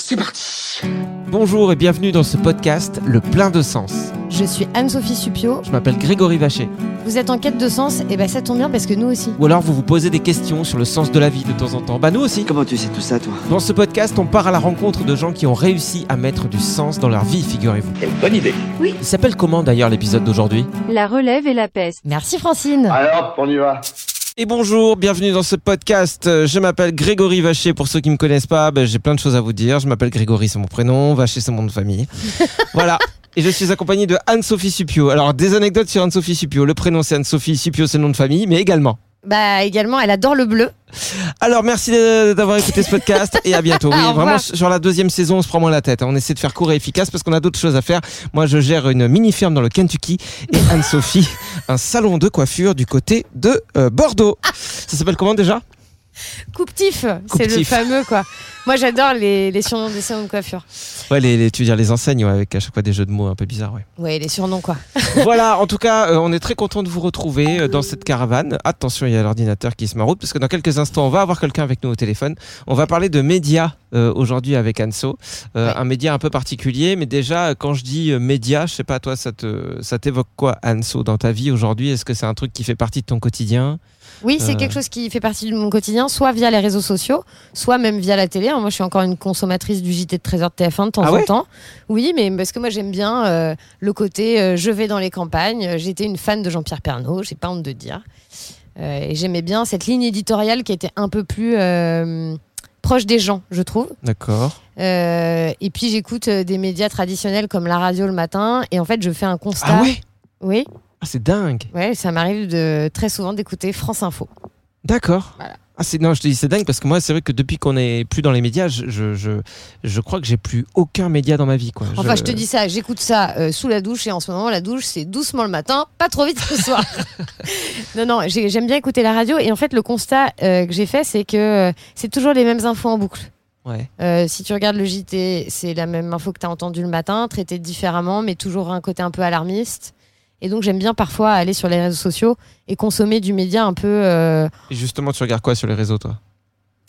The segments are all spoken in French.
C'est parti Bonjour et bienvenue dans ce podcast Le plein de sens. Je suis Anne-Sophie Supio. Je m'appelle Grégory Vacher. Vous êtes en quête de sens Et ben ça tombe bien parce que nous aussi. Ou alors vous vous posez des questions sur le sens de la vie de temps en temps. Bah nous aussi. Comment tu sais tout ça, toi? Dans ce podcast, on part à la rencontre de gens qui ont réussi à mettre du sens dans leur vie, figurez-vous. Quelle bonne idée Il s'appelle comment d'ailleurs l'épisode d'aujourd'hui? La relève et la peste. Merci Francine. Alors, on y va Et bonjour, bienvenue dans ce podcast. Euh, Je m'appelle Grégory Vacher. Pour ceux qui me connaissent pas, ben, j'ai plein de choses à vous dire. Je m'appelle Grégory, c'est mon prénom. Vacher, c'est mon nom de famille. voilà. Et je suis accompagné de Anne-Sophie Supio. Alors, des anecdotes sur Anne-Sophie Supio. Le prénom, c'est Anne-Sophie Supio, c'est le nom de famille, mais également. Bah également, elle adore le bleu. Alors, merci d'avoir écouté ce podcast et à bientôt. Oui, vraiment, sur la deuxième saison, on se prend moins la tête. hein. On essaie de faire court et efficace parce qu'on a d'autres choses à faire. Moi, je gère une mini-ferme dans le Kentucky et Anne-Sophie, un salon de coiffure du côté de euh, Bordeaux. Ça s'appelle comment déjà? Coupe-tif, c'est le fameux quoi. Moi j'adore les, les surnoms des salons de coiffure. Ouais, les, les- tu veux dire les enseignes, ouais, avec à chaque fois des jeux de mots un peu bizarres, ouais. Ouais, les surnoms quoi. voilà, en tout cas, euh, on est très content de vous retrouver euh, dans cette caravane. Attention, il y a l'ordinateur qui se maroute, parce que dans quelques instants, on va avoir quelqu'un avec nous au téléphone. On va parler de médias euh, aujourd'hui avec Anso. Ouais. Un média un peu particulier, mais déjà, quand je dis média, je sais pas, toi, ça te- ça t'évoque quoi, Anso, dans ta vie aujourd'hui? Est-ce que c'est un truc qui fait partie de ton quotidien? Oui, c'est Euh. quelque chose qui fait partie de mon quotidien, soit via les réseaux sociaux, soit même via la télé. Moi je suis encore une consommatrice du JT de 13h de TF1 de temps Ah en ouais temps. Oui, mais parce que moi j'aime bien euh, le côté euh, je vais dans les campagnes. J'étais une fan de Jean-Pierre Pernaud, j'ai pas honte de dire. Euh, et j'aimais bien cette ligne éditoriale qui était un peu plus euh, proche des gens, je trouve. D'accord. Euh, et puis j'écoute des médias traditionnels comme la radio le matin. Et en fait, je fais un constat. Ah ouais? Oui, Ah, c'est dingue. ouais, ça m'arrive de très souvent d'écouter France Info. D'accord. Voilà. Ah, c'est, non, je te dis c'est dingue parce que moi, c'est vrai que depuis qu'on est plus dans les médias, je, je, je, je crois que j'ai plus aucun média dans ma vie. Quoi. Enfin, je te dis ça, j'écoute ça euh, sous la douche et en ce moment, la douche, c'est doucement le matin, pas trop vite ce soir. non, non, j'ai- j'aime bien écouter la radio et en fait, le constat euh, que j'ai fait, c'est que euh, c'est toujours les mêmes infos en boucle. Ouais. Euh, si tu regardes le JT, c'est la même info que tu as entendue le matin, traitée différemment, mais toujours un côté un peu alarmiste. Et donc, j'aime bien parfois aller sur les réseaux sociaux et consommer du média un peu. euh, Et justement, tu regardes quoi sur les réseaux, toi?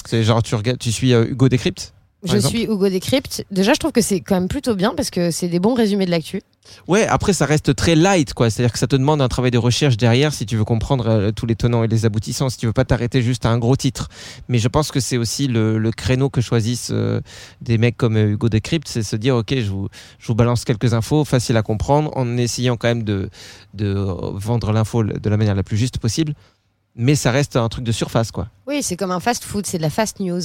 C'est genre, tu, tu suis euh, Hugo Décrypte je exemple suis Hugo Décrypte. Déjà, je trouve que c'est quand même plutôt bien parce que c'est des bons résumés de l'actu. Ouais, après, ça reste très light, quoi. C'est-à-dire que ça te demande un travail de recherche derrière si tu veux comprendre euh, tous les tenants et les aboutissants, si tu veux pas t'arrêter juste à un gros titre. Mais je pense que c'est aussi le, le créneau que choisissent euh, des mecs comme euh, Hugo Décrypte, c'est se dire, OK, je vous, je vous balance quelques infos faciles à comprendre en essayant quand même de, de vendre l'info de la manière la plus juste possible. Mais ça reste un truc de surface, quoi. Oui, c'est comme un fast-food, c'est de la fast news.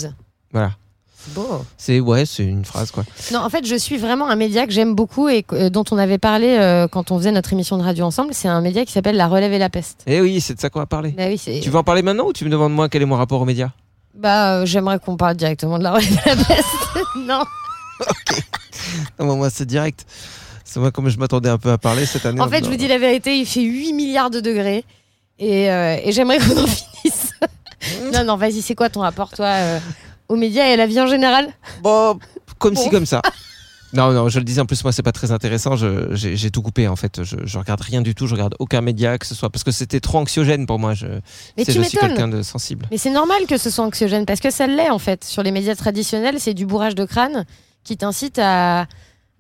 Voilà. C'est beau. C'est, ouais, c'est une phrase, quoi. Non, en fait, je suis vraiment un média que j'aime beaucoup et euh, dont on avait parlé euh, quand on faisait notre émission de radio ensemble. C'est un média qui s'appelle La Relève et la Peste. Eh oui, c'est de ça qu'on va parler. Bah oui. Tu veux en parler maintenant ou tu me demandes moi quel est mon rapport aux médias? Bah, euh, j'aimerais qu'on parle directement de La Relève et la Peste. non. Non, moi, moi, c'est direct. C'est moi comme je m'attendais un peu à parler cette année. En fait, je vous dis la vérité, il fait 8 milliards de degrés et, euh, et j'aimerais qu'on en finisse. non, non, vas-y, c'est quoi ton rapport, toi, euh, aux médias et à la vie en général Bon, comme Bon. comme ça. Non, non, je le disais en plus, moi, c'est pas très intéressant. Je- J'ai tout coupé en fait. Je, je regarde rien du tout. Je regarde aucun média que ce soit parce que c'était trop anxiogène pour moi. Je, Mais c'est- tu je suis quelqu'un de sensible. Mais c'est normal que ce soit anxiogène parce que ça l'est en fait. Sur les médias traditionnels, c'est du bourrage de crâne qui t'incite à,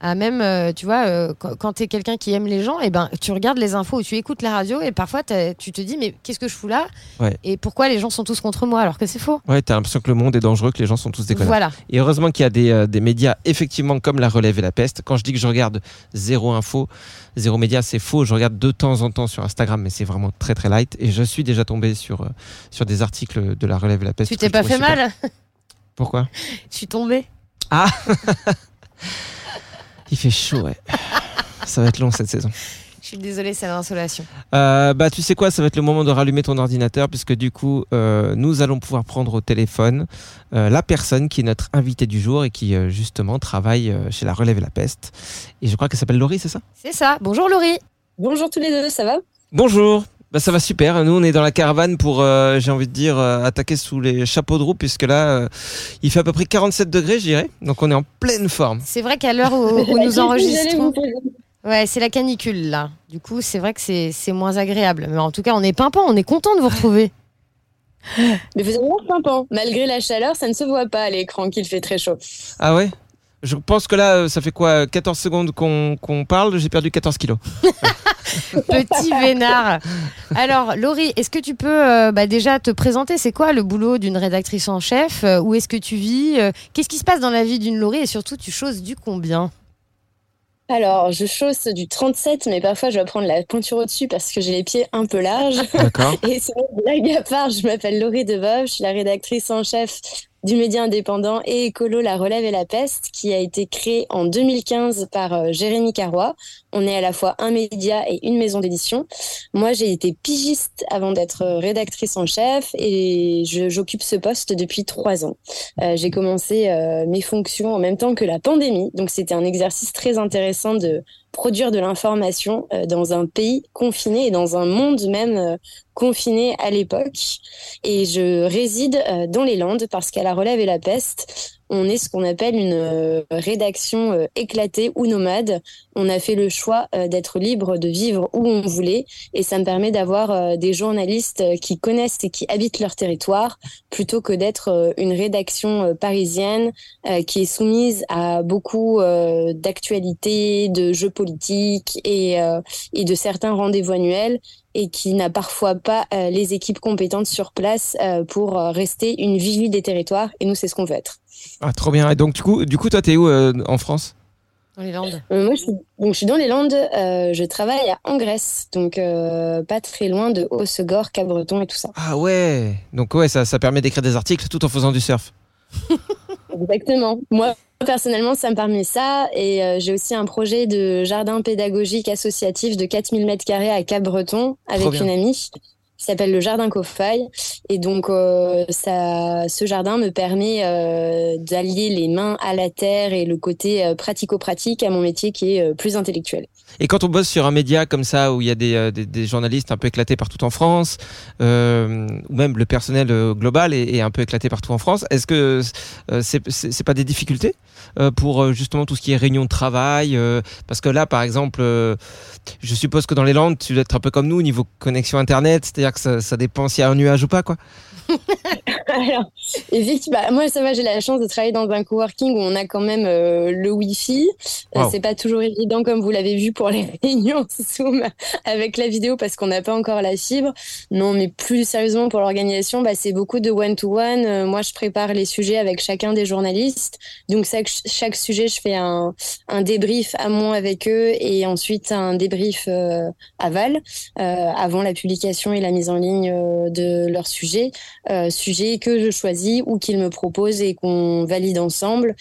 à même, euh, tu vois, euh, quand, tu es quelqu'un qui aime les gens, et ben tu regardes les infos ou tu écoutes la radio et parfois tu te dis mais qu'est-ce que je fous là Ouais. Et pourquoi les gens sont tous contre moi alors que c'est faux Ouais, t'as l'impression que le monde est dangereux, que les gens sont tous des connards. Voilà. Et heureusement qu'il y a des, euh, des médias, effectivement, comme La Relève et La Peste. Quand je dis que je regarde zéro info, zéro média, c'est faux. Je regarde de temps en temps sur Instagram, mais c'est vraiment très très light. Et je suis déjà tombé sur, euh, sur des articles de La Relève et La Peste. Tu t'es pas fait mal Pourquoi? Je suis tombée. Ah Il fait chaud, ouais. Ça va être long cette saison. Je suis désolée, c'est l'insolation. Euh, bah, tu sais quoi, ça va être le moment de rallumer ton ordinateur puisque du coup, euh, nous allons pouvoir prendre au téléphone euh, la personne qui est notre invitée du jour et qui euh, justement travaille euh, chez La Relève et la Peste. Et je crois qu'elle s'appelle Laurie, c'est ça? C'est ça. Bonjour Laurie. Bonjour tous les deux, ça va? Bonjour. Bah, ça va super. Nous, on est dans la caravane pour, euh, j'ai envie de dire, euh, attaquer sous les chapeaux de roue puisque là, euh, il fait à peu près 47 degrés, je dirais. Donc, on est en pleine forme. C'est vrai qu'à l'heure où, nous enregistrons, ouais, c'est la canicule là. Du coup, c'est vrai que c'est c'est moins agréable. Mais en tout cas, on est pimpant, on est content de vous retrouver. Mais vous avez l'air pimpant. Malgré la chaleur, ça ne se voit pas à l'écran qu'il fait très chaud. Ah ouais? Je pense que là, euh, ça fait quoi 14 secondes qu'on parle, j'ai perdu 14 kilos. Petit vénard. Alors, Laurie, est-ce que tu peux euh, bah, déjà te présenter? C'est quoi le boulot d'une rédactrice en chef? Euh, Où est-ce que tu vis? Euh, Qu'est-ce qui se passe dans la vie d'une Laurie? Et surtout, tu choses du combien? Alors, je chausse du 37, mais parfois je dois prendre la pointure au-dessus parce que j'ai les pieds un peu larges. D'accord. Et sinon, blague à part, je m'appelle Laurie Devov, je suis la rédactrice en chef du média indépendant et écolo La Relève et la Peste, qui a été créé en 2015 par euh, Jérémy Carrois. On est à la fois un média et une maison d'édition. Moi, j'ai été pigiste avant d'être euh, rédactrice en chef et j'occupe ce poste depuis trois ans. Euh, j'ai commencé mes fonctions en même temps que la pandémie, donc c'était un exercice très intéressant de produire de l'information dans un pays confiné et dans un monde même euh, confiné à l'époque. Et je réside euh, dans les Landes parce qu'à la Relève et la Peste, on est ce qu'on appelle une euh, rédaction euh, éclatée ou nomade. On a fait le choix d'être libre de vivre où on voulait et ça me permet d'avoir des journalistes qui connaissent et qui habitent leur territoire plutôt que d'être une rédaction parisienne qui est soumise à beaucoup d'actualités, de jeux politiques et, et de certains rendez-vous annuels et qui n'a parfois pas euh, les équipes compétentes sur place euh, pour euh, rester une vigie des territoires. Et nous, c'est ce qu'on veut être. Ah, trop bien. Et donc, du coup, du coup toi, t'es où euh, en France? Dans les Landes Euh, moi, je suis, donc, je suis dans les Landes. euh, je travaille à Angresse, donc euh, pas très loin de Hossegor, Cabreton et tout ça. Ah ouais. Donc, ouais, ça, ça permet d'écrire des articles tout en faisant du surf. Exactement. Moi, personnellement, ça me permet ça. Et euh, j'ai aussi un projet de jardin pédagogique associatif de 4000 mètres carrés à Cap-Breton avec une amie qui s'appelle le Jardin Cofaille. Et donc, euh, ça, ce jardin me permet euh, d'allier les mains à la terre et le côté euh, pratico-pratique à mon métier qui est plus intellectuel. Et quand on bosse sur un média comme ça, où il y a des, des, journalistes un peu éclatés partout en France, ou même le personnel global est, un peu éclaté partout en France, est-ce que c'est c'est pas des difficultés pour justement tout ce qui est réunion de travail Parce que là, par exemple, je suppose que dans les Landes, tu dois être un peu comme nous au niveau connexion Internet, c'est-à-dire ça, ça dépend s'il y a un nuage ou pas, quoi. Alors, effectivement, bah, moi, ça va, j'ai la chance de travailler dans un coworking où on a quand même euh, le Wi-Fi. Euh, Wow. C'est pas toujours évident, comme vous l'avez vu, pour les réunions Zoom avec la vidéo parce qu'on n'a pas encore la fibre. Non, mais plus sérieusement, pour l'organisation, bah, c'est beaucoup de one-to-one. Euh, moi, je prépare les sujets avec chacun des journalistes. Donc, chaque, chaque sujet, je fais un, un débrief amont avec eux et ensuite un débrief euh, aval euh, avant la publication et la mise en ligne de leur sujet sujet que je choisis ou qu'ils me proposent et qu'on valide ensemble.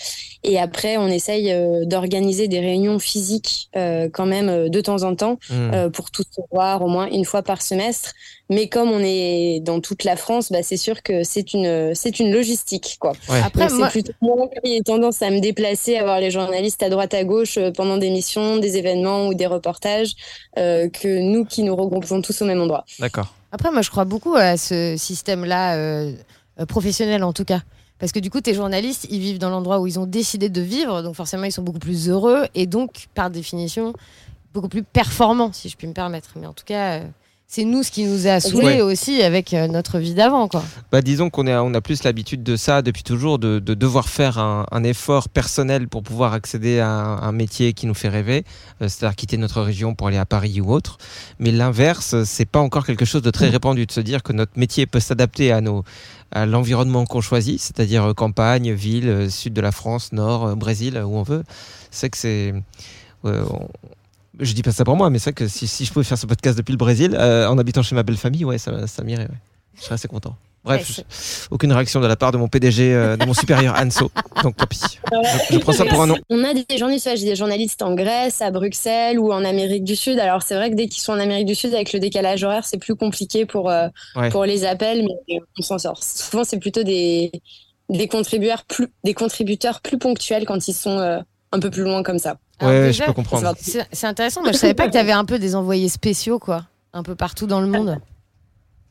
Et après, on essaye euh, d'organiser des réunions physiques euh, quand même euh, de temps en temps Hmm. euh, pour tous se voir au moins une fois par semestre. Mais comme on est dans toute la France, bah, c'est sûr que c'est une, c'est une logistique. Quoi. Ouais. Après, moi, c'est plutôt moi qui ai tendance à me déplacer, à voir les journalistes à droite à gauche pendant des missions, des événements ou des reportages, euh, que nous qui nous regroupons tous au même endroit. D'accord. Après, moi, je crois beaucoup à ce système-là, euh, euh, professionnel en tout cas. Parce que du coup, tes journalistes, ils vivent dans l'endroit où ils ont décidé de vivre, donc forcément, ils sont beaucoup plus heureux et donc, par définition, beaucoup plus performants, si je puis me permettre. Mais en tout cas, euh, c'est nous ce qui nous a saoulés Ouais. aussi avec euh, notre vie d'avant, quoi. Bah, disons qu'on est- on a plus l'habitude de ça depuis toujours, de, de devoir faire un, un effort personnel pour pouvoir accéder à un, un métier qui nous fait rêver, euh, c'est-à-dire quitter notre région pour aller à Paris ou autre. Mais l'inverse, c'est pas encore quelque chose de très répandu de se dire que notre métier peut s'adapter à nos à l'environnement qu'on choisit, c'est-à-dire euh, campagne, ville, sud de la France, nord, Brésil, où on veut. C'est que c'est euh, on- je dis pas ça pour moi, mais c'est vrai que si, si je pouvais faire ce podcast depuis le Brésil, euh, en habitant chez ma belle famille, ouais, ça, ça m'irait. ouais. Je serais assez content. Bref, Ouais, aucune réaction de la part de mon PDG, euh, de mon supérieur Anso. Donc tant pis. Je, je prends ça pour un nom. On a des journalistes, j'ai des journalistes en Grèce, à Bruxelles ou en Amérique du Sud. Alors c'est vrai que dès qu'ils sont en Amérique du Sud, avec le décalage horaire, c'est plus compliqué pour, euh, Ouais. pour les appels, mais on s'en sort. Souvent, c'est plutôt des, des, contributeurs plus, des contributeurs plus ponctuels quand ils sont euh, un peu plus loin comme ça. Alors Ouais, déjà, je peux comprendre. C'est intéressant. Moi, je savais pas que tu avais un peu des envoyés spéciaux, quoi. Un peu partout dans le monde.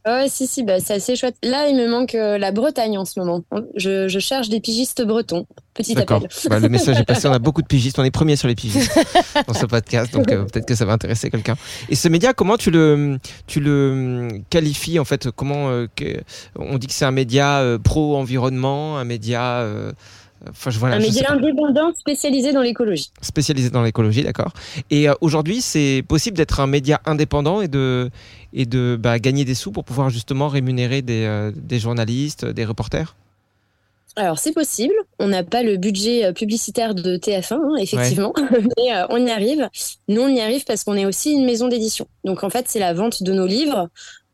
Ouais, si, si, bah, c'est assez chouette. Là, il me manque euh, la Bretagne en ce moment. Je, je cherche des pigistes bretons. Petit appel. Bah, le message est passé. On a beaucoup de pigistes. On est premiers sur les pigistes dans ce podcast. Donc euh, peut-être que ça va intéresser quelqu'un. Et ce média, comment tu le, tu le qualifies en fait? Comment euh, que- On dit que c'est un média euh, pro-environnement, un média. Enfin, je voilà, un média indépendant spécialisé dans l'écologie. spécialisé dans l'écologie, d'accord. Et euh, aujourd'hui, c'est possible d'être un média indépendant et de, et de bah, gagner des sous pour pouvoir justement rémunérer des, euh, des journalistes, des reporters? Alors, c'est possible. On n'a pas le budget euh, publicitaire de TF1, hein, effectivement, mais euh, on y arrive. Nous, on y arrive parce qu'on est aussi une maison d'édition. Donc, en fait, c'est la vente de nos livres.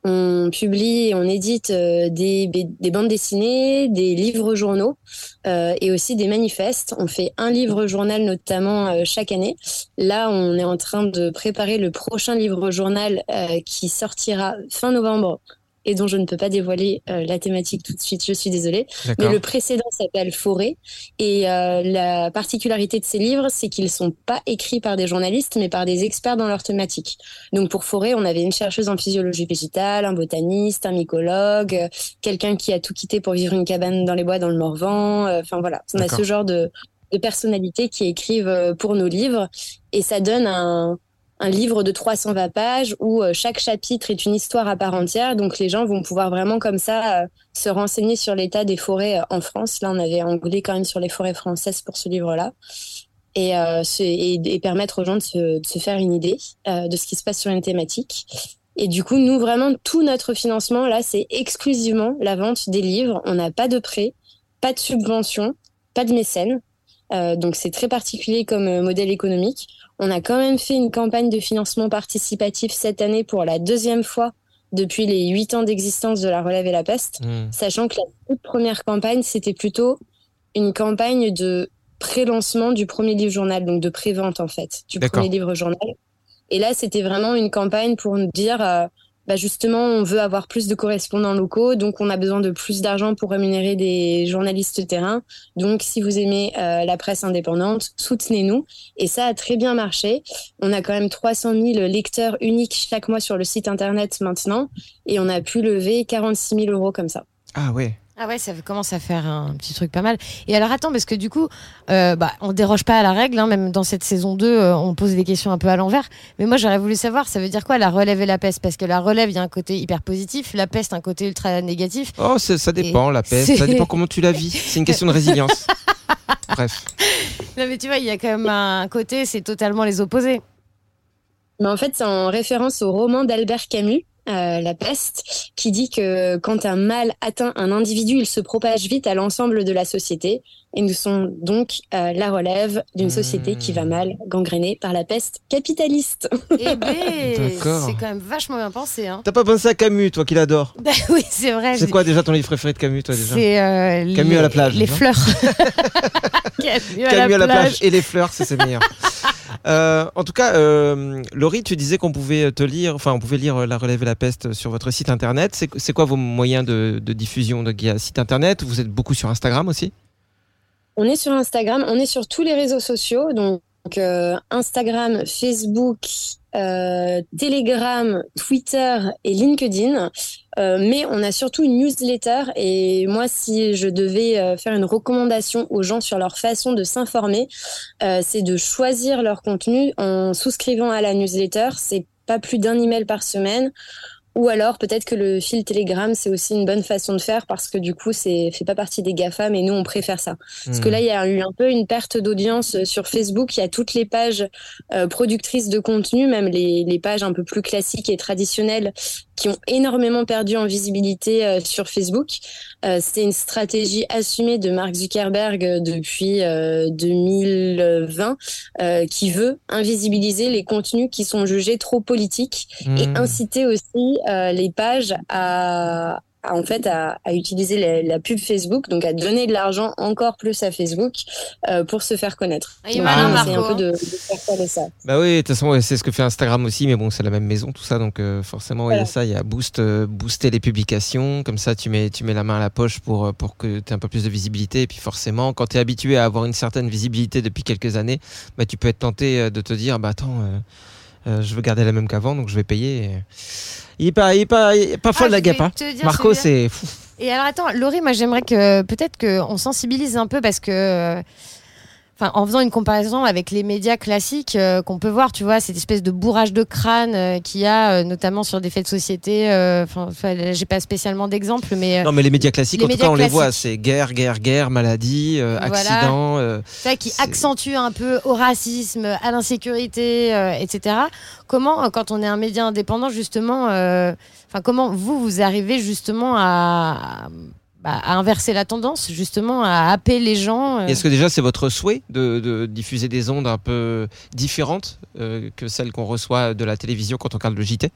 On publie et on édite euh, des, des bandes dessinées, des livres journaux euh, et aussi des manifestes. On fait un livre journal notamment euh, chaque année. Là, on est en train de préparer le prochain livre journal qui sortira fin novembre et dont je ne peux pas dévoiler euh, la thématique tout de suite. Je suis désolée. Mais le précédent s'appelle Forêt. Et euh, la particularité de ces livres, c'est qu'ils sont pas écrits par des journalistes, mais par des experts dans leur thématique. Donc pour Forêt, on avait une chercheuse en physiologie végétale, un botaniste, un mycologue, euh, quelqu'un qui a tout quitté pour vivre une cabane dans les bois dans le Morvan. Euh, Enfin voilà, on a ce genre de, de personnalités qui écrivent euh, pour nos livres. Et ça donne un, un livre de 320 pages où euh, chaque chapitre est une histoire à part entière. Donc les gens vont pouvoir vraiment comme ça euh, se renseigner sur l'état des forêts euh, en France. Là, on avait anglais quand même sur les forêts françaises pour ce livre-là. Et, euh, et, et permettre aux gens de se, de se faire une idée euh, de ce qui se passe sur une thématique. Et du coup, nous, vraiment, tout notre financement, là, c'est exclusivement la vente des livres. On n'a pas de prêt, pas de subvention, pas de mécène. Euh, donc, c'est très particulier comme modèle économique. On a quand même fait une campagne de financement participatif cette année pour la deuxième fois depuis les huit ans d'existence de la relève et la peste, Hmm. sachant que la toute première campagne, c'était plutôt une campagne de pré-lancement du premier livre journal, donc de pré-vente en fait, du premier livre journal. Et là, c'était vraiment une campagne pour nous dire, euh, bah justement, on veut avoir plus de correspondants locaux, donc on a besoin de plus d'argent pour rémunérer des journalistes de terrain. Donc, si vous aimez euh, la presse indépendante, soutenez-nous. Et ça a très bien marché. On a quand même 300 000 lecteurs uniques chaque mois sur le site internet maintenant, et on a pu lever 46 000 euros comme ça. Ah ouais. Ah ouais, ça commence à faire un petit truc pas mal. Et alors attends, parce que du coup, euh, bah, on déroge pas à la règle, hein, même dans cette saison 2, euh, on pose des questions un peu à l'envers. Mais moi, j'aurais voulu savoir, ça veut dire quoi la relève et la peste? Parce que la relève, il y a un côté hyper positif, la peste, un côté ultra négatif. Oh, ça dépend, la peste. Ça dépend comment tu la vis. C'est une question de résilience. Bref. Non, mais tu vois, il y a quand même un côté, c'est totalement les opposés. Mais en fait, c'est en référence au roman d'Albert Camus, euh, La peste, qui dit que quand un mal atteint un individu, il se propage vite à l'ensemble de la société. Et nous sommes donc euh, la relève d'une société qui va mal, gangrénée par la peste capitaliste. Eh ben, D'accord. c'est quand même vachement bien pensé. Hein. T'as pas pensé à Camus, toi qui l'adores Bah oui, c'est vrai. C'est quoi déjà ton livre préféré de Camus, toi déjà C'est euh, Camus les, à la plage, Les fleurs. Camus, Camus à la plage et les fleurs, c'est c'est meilleur. Euh, en tout cas, euh, Laurie, tu disais qu'on pouvait te lire, enfin, on pouvait lire euh, La Relève et la Peste sur votre site internet. C'est quoi vos moyens de, de diffusion a site internet, vous êtes beaucoup sur Instagram aussi On est sur Instagram, on est sur tous les réseaux sociaux, donc euh, Instagram, Facebook euh, Telegram, Twitter et LinkedIn. Euh, mais on a surtout une newsletter et moi, si je devais faire une recommandation aux gens sur leur façon de s'informer, c'est de choisir leur contenu en souscrivant à la newsletter. C'est pas plus d'un email par semaine. Ou alors peut-être que le fil Telegram c'est aussi une bonne façon de faire parce que du coup c'est fait pas partie des Gafa mais nous on préfère ça. Parce que Hmm. là il y a eu un peu une perte d'audience euh, sur Facebook. Il y a toutes les pages euh, productrices de contenu, même les, les pages un peu plus classiques et traditionnelles qui ont énormément perdu en visibilité euh, sur Facebook. Euh, c'est une stratégie assumée de Mark Zuckerberg euh, depuis euh, 2020 euh, qui veut invisibiliser les contenus qui sont jugés trop politiques et Hmm. inciter aussi euh, les pages à, à, en fait à, à utiliser la, la pub Facebook, donc à donner de l'argent encore plus à Facebook euh, pour se faire connaître. Ah, il est Donc, malin, on essaie Marco, un peu de, de faire parler ça. Bah oui, de toute façon, c'est ce que fait Instagram aussi, mais bon, c'est la même maison, tout ça, donc euh, forcément, il y a ça, il y a boost, euh, booster les publications, comme ça, tu mets, tu mets la main à la poche pour, pour que tu aies un peu plus de visibilité, et puis forcément, quand tu es habitué à avoir une certaine visibilité depuis quelques années, bah, tu peux être tenté de te dire, bah attends, euh, euh, je veux garder la même qu'avant, donc je vais payer. et- Il est pas, il est pas, il est pas folle Ah, la je guêpe, hein. dire Marco, c'est fou. Et alors attends, Laurie, moi j'aimerais que peut-être qu'on sensibilise un peu parce que, euh, enfin, en faisant une comparaison avec les médias classiques euh, qu'on peut voir, tu vois, cette espèce de bourrage de crâne euh, qu'il y a, euh, notamment sur des faits de société. Enfin, j'ai pas spécialement d'exemple, mais Non, mais les médias classiques, les en tout cas, on les voit, c'est guerre, guerre, guerre, maladie, Voilà. accident. tu vois, qui accentue un peu au racisme, à l'insécurité, etc. Comment, quand on est un média indépendant, justement, enfin, comment vous vous arrivez justement à, bah, à inverser la tendance, justement, à happer les gens euh, Est-ce que déjà c'est votre souhait de, de diffuser des ondes un peu différentes euh, que celles qu'on reçoit de la télévision quand on regarde le JT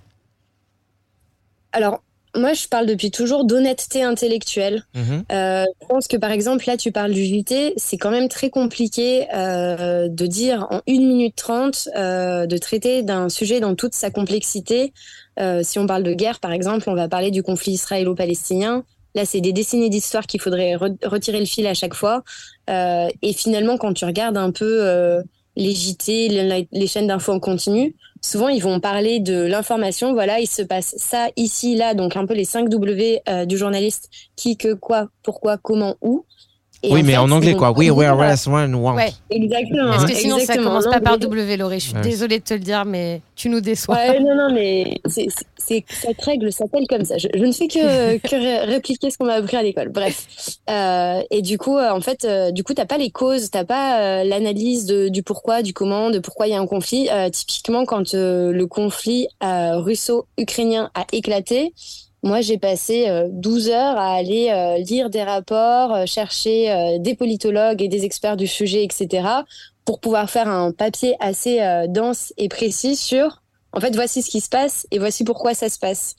Alors, moi, je parle depuis toujours d'honnêteté intellectuelle. Mhm. Euh, je pense que par exemple, là, tu parles du JT, c'est quand même très compliqué euh, de dire en 1 minute 30, euh, de traiter d'un sujet dans toute sa complexité. Euh, si on parle de guerre, par exemple, on va parler du conflit israélo-palestinien. Là, c'est des décennies d'histoire qu'il faudrait re- retirer le fil à chaque fois. Euh, et finalement, quand tu regardes un peu euh, les JT, les, les chaînes d'infos en continu, souvent ils vont parler de l'information. Voilà, il se passe ça ici, là, donc un peu les 5 W euh, du journaliste qui, que, quoi, pourquoi, comment, où. Et Oui, mais fait, en anglais quoi. We, voilà, where's, when, want. Ouais. Exactement. Parce que sinon, ça exactement. commence En pas par anglais. W, Laurie. Je suis Ouais. désolée de te le dire, mais tu nous déçois. Ouais, non, non, mais c'est, c'est, cette règle s'appelle comme ça. Je, je ne fais que, que ré- répliquer ce qu'on m'a appris à l'école. Bref. Euh, et du coup, euh, en fait, euh, du coup, t'as pas les causes, t'as pas euh, l'analyse de, du pourquoi, du comment, de pourquoi il y a un conflit. Euh, typiquement, quand euh, le conflit euh, russo-ukrainien a éclaté, moi, j'ai passé euh, 12 heures à aller euh, lire des rapports, euh, chercher euh, des politologues et des experts du sujet, etc., pour pouvoir faire un papier assez euh, dense et précis sur, en fait, voici ce qui se passe et voici pourquoi ça se passe.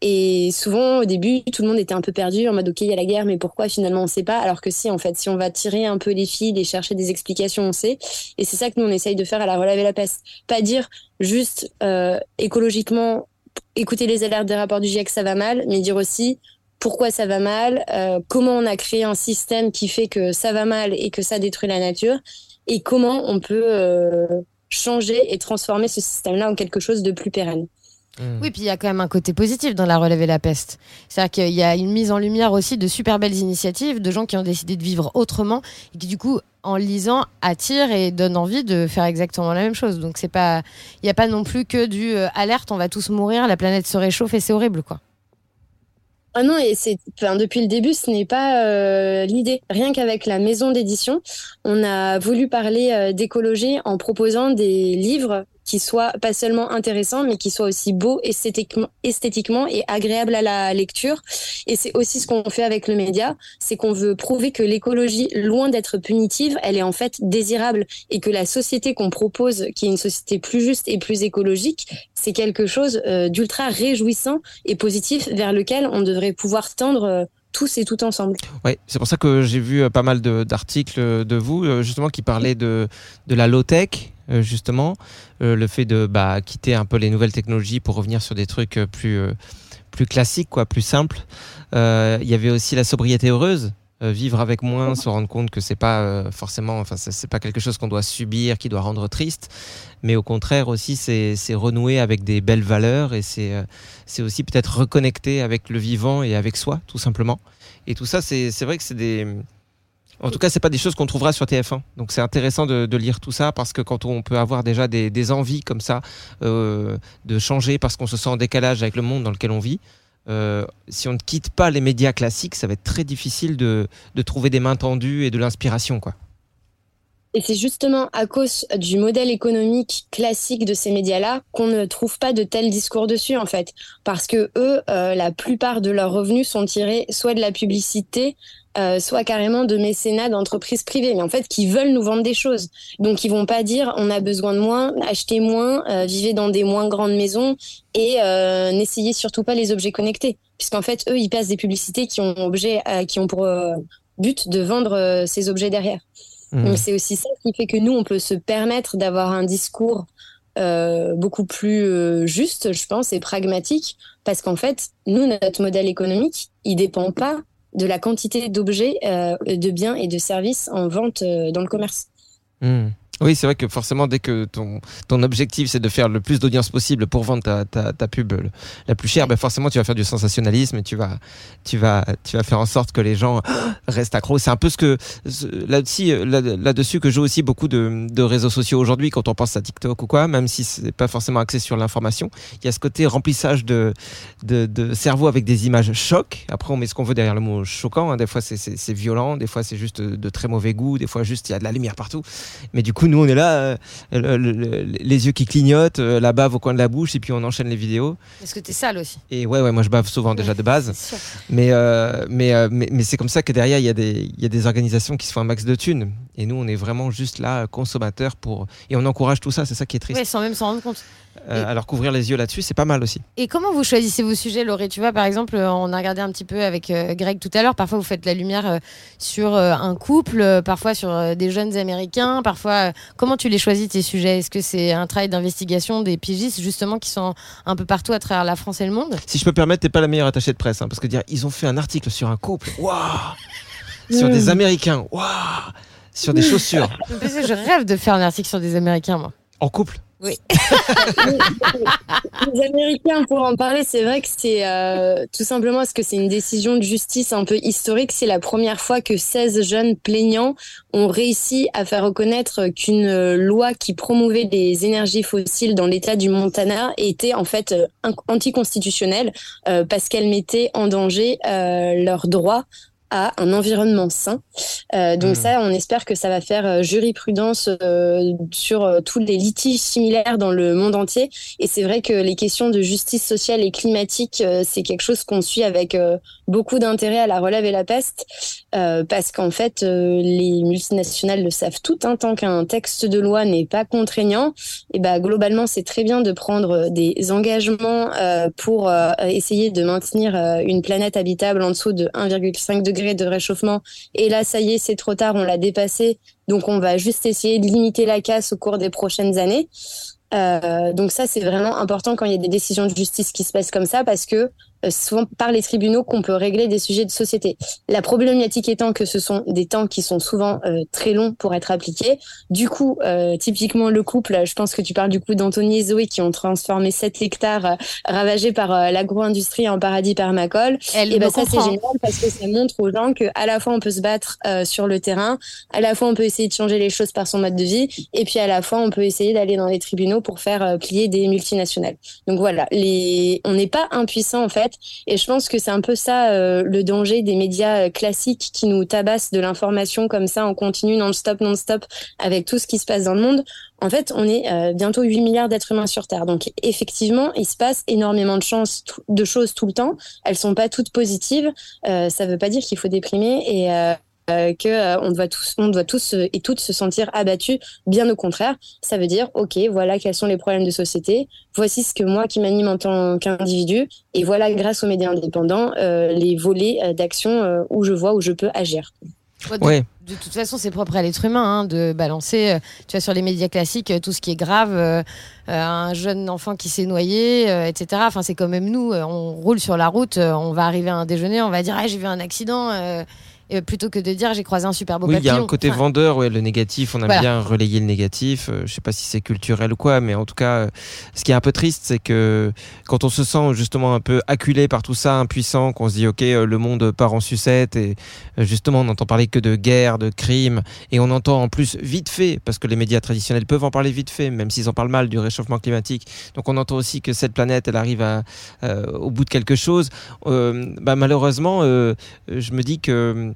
Et souvent, au début, tout le monde était un peu perdu en mode, OK, il y a la guerre, mais pourquoi finalement on ne sait pas? Alors que si, en fait, si on va tirer un peu les fils et chercher des explications, on sait. Et c'est ça que nous, on essaye de faire à la relève et la peste. Pas dire juste euh, écologiquement, écouter les alertes des rapports du GIEC, ça va mal, mais dire aussi pourquoi ça va mal, euh, comment on a créé un système qui fait que ça va mal et que ça détruit la nature, et comment on peut euh, changer et transformer ce système-là en quelque chose de plus pérenne. Mm. Oui, puis il y a quand même un côté positif dans la relève et la peste. C'est-à-dire qu'il y a une mise en lumière aussi de super belles initiatives, de gens qui ont décidé de vivre autrement et qui du coup, en lisant, attirent et donnent envie de faire exactement la même chose. Donc c'est pas, il n'y a pas non plus que du euh, alerte, on va tous mourir, la planète se réchauffe et c'est horrible quoi. Ah non, et c'est, enfin, depuis le début, ce n'est pas euh, l'idée. Rien qu'avec la maison d'édition, on a voulu parler euh, d'écologie en proposant des livres qui soient pas seulement intéressants, mais qui soient aussi beaux esthétiquement, et agréables à la lecture. Et c'est aussi ce qu'on fait avec le média, c'est qu'on veut prouver que l'écologie, loin d'être punitive, elle est en fait désirable et que la société qu'on propose, qui est une société plus juste et plus écologique, c'est quelque chose euh, d'ultra réjouissant et positif vers lequel on devrait pouvoir tendre euh, tous et tout ensemble. Ouais, c'est pour ça que j'ai vu euh, pas mal d'articles de vous, justement, qui parlaient de, de la low-tech, justement, euh, le fait de bah, quitter un peu les nouvelles technologies pour revenir sur des trucs euh, plus, euh, plus classiques, quoi, plus simples. Euh, Il y avait aussi la sobriété heureuse. euh, vivre avec moins, se rendre compte que c'est pas euh, forcément, enfin c'est pas quelque chose qu'on doit subir, qui doit rendre triste, mais au contraire aussi c'est renouer avec des belles valeurs et c'est euh, c'est aussi peut-être reconnecter avec le vivant et avec soi tout simplement. Et tout ça c'est vrai que c'est des en tout cas, c'est pas des choses qu'on trouvera sur TF1. Donc c'est intéressant de, lire tout ça parce que quand on peut avoir déjà des, envies comme ça euh, de changer parce qu'on se sent en décalage avec le monde dans lequel on vit, euh, si on ne quitte pas les médias classiques, ça va être très difficile de, de trouver des mains tendues et de l'inspiration, quoi. Et c'est justement à cause du modèle économique classique de ces médias-là qu'on ne trouve pas de tels discours dessus, en fait. Parce que eux, euh, la plupart de leurs revenus sont tirés soit de la publicité, euh, soit carrément de mécénat d'entreprises privées, mais en fait qui veulent nous vendre des choses. Donc ils vont pas dire on a besoin de moins, achetez moins, euh, vivez dans des moins grandes maisons et euh, n'essayez surtout pas les objets connectés, puisqu'en fait eux ils passent des publicités qui ont objet, qui ont pour but de vendre ces objets derrière. Mmh. Donc c'est aussi ça qui fait que nous on peut se permettre d'avoir un discours beaucoup plus juste, je pense, et pragmatique, parce qu'en fait, nous, notre modèle économique, il dépend pas de la quantité d'objets, euh, de biens et de services en vente euh, dans le commerce. Hmm. Oui, c'est vrai que forcément, dès que ton, ton objectif, c'est de faire le plus d'audience possible pour vendre ta, ta, ta pub la plus chère, ben forcément, tu vas faire du sensationnalisme et tu vas, tu vas, tu vas faire en sorte que les gens restent accros. C'est un peu ce que, là-dessus, là-dessus que joue aussi beaucoup de, de réseaux sociaux aujourd'hui quand on pense à TikTok ou quoi, même si c'est pas forcément axé sur l'information. Il y a ce côté remplissage de, de, de cerveau avec des images chocs. Après, on met ce qu'on veut derrière le mot choquant. Hein. Des fois, c'est violent. Des fois, c'est juste de très mauvais goût. Des fois, juste, il y a de la lumière partout. Mais du coup, nous, on est là, euh, les yeux qui clignotent, euh, la bave au coin de la bouche, et puis on enchaîne les vidéos. Est-ce que t'es sale aussi Et ouais, ouais, moi je bave souvent déjà de base. Mais, euh, mais, mais, mais c'est comme ça que derrière, il y, a des, y a des organisations qui se font un max de thunes. Et nous, on est vraiment juste là, consommateurs, pour... et on encourage tout ça, c'est ça qui est triste. Ouais, sans même s'en rendre compte. Euh, alors couvrir les yeux là-dessus, c'est pas mal aussi. Et comment vous choisissez vos sujets, Laurie? Tu vois, par exemple, euh, on a regardé un petit peu avec euh, Greg tout à l'heure. Parfois, vous faites la lumière sur un couple, parfois sur des jeunes Américains. Parfois, comment tu les choisis tes sujets? Est-ce que c'est un travail d'investigation des pigistes justement qui sont un peu partout à travers la France et le monde? Si je peux permettre, t'es pas la meilleure attachée de presse, hein, parce que dire ils ont fait un article sur un couple, waouh, sur des Américains, waouh, sur des chaussures. je rêve de faire un article sur des Américains, moi. En couple? Oui. les Américains, pour en parler, c'est vrai que c'est euh, tout simplement parce que c'est une décision de justice un peu historique. C'est la première fois que 16 jeunes plaignants ont réussi à faire reconnaître qu'une loi qui promouvait les énergies fossiles dans l'État du Montana était en fait euh, anticonstitutionnelle euh, parce qu'elle mettait en danger leurs droits à un environnement sain. Euh, donc hmm. ça, on espère que ça va faire euh, jurisprudence euh, sur euh, tous les litiges similaires dans le monde entier. Et c'est vrai que les questions de justice sociale et climatique, c'est quelque chose qu'on suit avec beaucoup d'intérêt à la relève et la peste, parce qu'en fait, les multinationales le savent tout. Hein, tant qu'un texte de loi n'est pas contraignant, et ben globalement, c'est très bien de prendre des engagements pour essayer de maintenir une planète habitable en dessous de 1,5 degré de réchauffement. Et là, ça y est, c'est trop tard, on l'a dépassé. Donc, on va juste essayer de limiter la casse au cours des prochaines années. Euh, donc ça, c'est vraiment important quand il y a des décisions de justice qui se passent comme ça, parce que euh, souvent par les tribunaux qu'on peut régler des sujets de société. La problématique étant que ce sont des temps qui sont souvent euh, très longs pour être appliqués. Du coup, euh, typiquement le couple, je pense que tu parles du coup d'Anthony et Zoé qui ont transformé 7 hectares ravagés par l'agro-industrie en paradis permacole. et ben ça c'est génial parce que ça montre aux gens que à la fois on peut se battre sur le terrain, à la fois on peut essayer de changer les choses par son mode de vie, et puis à la fois on peut essayer d'aller dans les tribunaux pour faire plier des multinationales. Donc voilà, les... on n'est pas impuissant en fait et je pense que c'est un peu ça euh, le danger des médias euh, classiques qui nous tabassent de l'information comme ça en continu, non-stop, non-stop, avec tout ce qui se passe dans le monde. En fait, on est euh, bientôt 8 milliards d'êtres humains sur Terre. Donc effectivement, il se passe énormément de, chance, de choses tout le temps. Elles sont pas toutes positives. ça ne veut pas dire qu'il faut déprimer. Et euh, que euh, on doit tous, on doit tous et toutes se sentir abattus. Bien au contraire, ça veut dire ok, voilà quels sont les problèmes de société. Voici ce que moi qui m'anime en tant qu'individu, et voilà grâce aux médias indépendants euh, les volets d'action où je vois où je peux agir. De, de toute façon, c'est propre à l'être humain hein, de balancer, tu vois, sur les médias classiques, tout ce qui est grave, un jeune enfant qui s'est noyé, etc. Enfin, c'est quand même nous, on roule sur la route, on va arriver à un déjeuner, on va dire, ah, j'ai vu un accident euh, plutôt que de dire j'ai croisé un super beau Oui, il y a papillon. un côté Enfin, vendeur, ouais, le négatif, on aime Voilà. bien relayer le négatif. Euh, je sais pas si c'est culturel ou quoi, mais en tout cas, euh, ce qui est un peu triste, c'est que quand on se sent justement un peu acculé par tout ça, impuissant, qu'on se dit ok, euh, le monde part en sucette et euh, justement on n'entend parler que de guerre, de crimes, et on entend en plus vite fait, parce que les médias traditionnels peuvent en parler vite fait, même s'ils en parlent mal du réchauffement climatique. Donc on entend aussi que cette planète, elle arrive à, euh, au bout de quelque chose. Euh, bah, malheureusement, je me dis que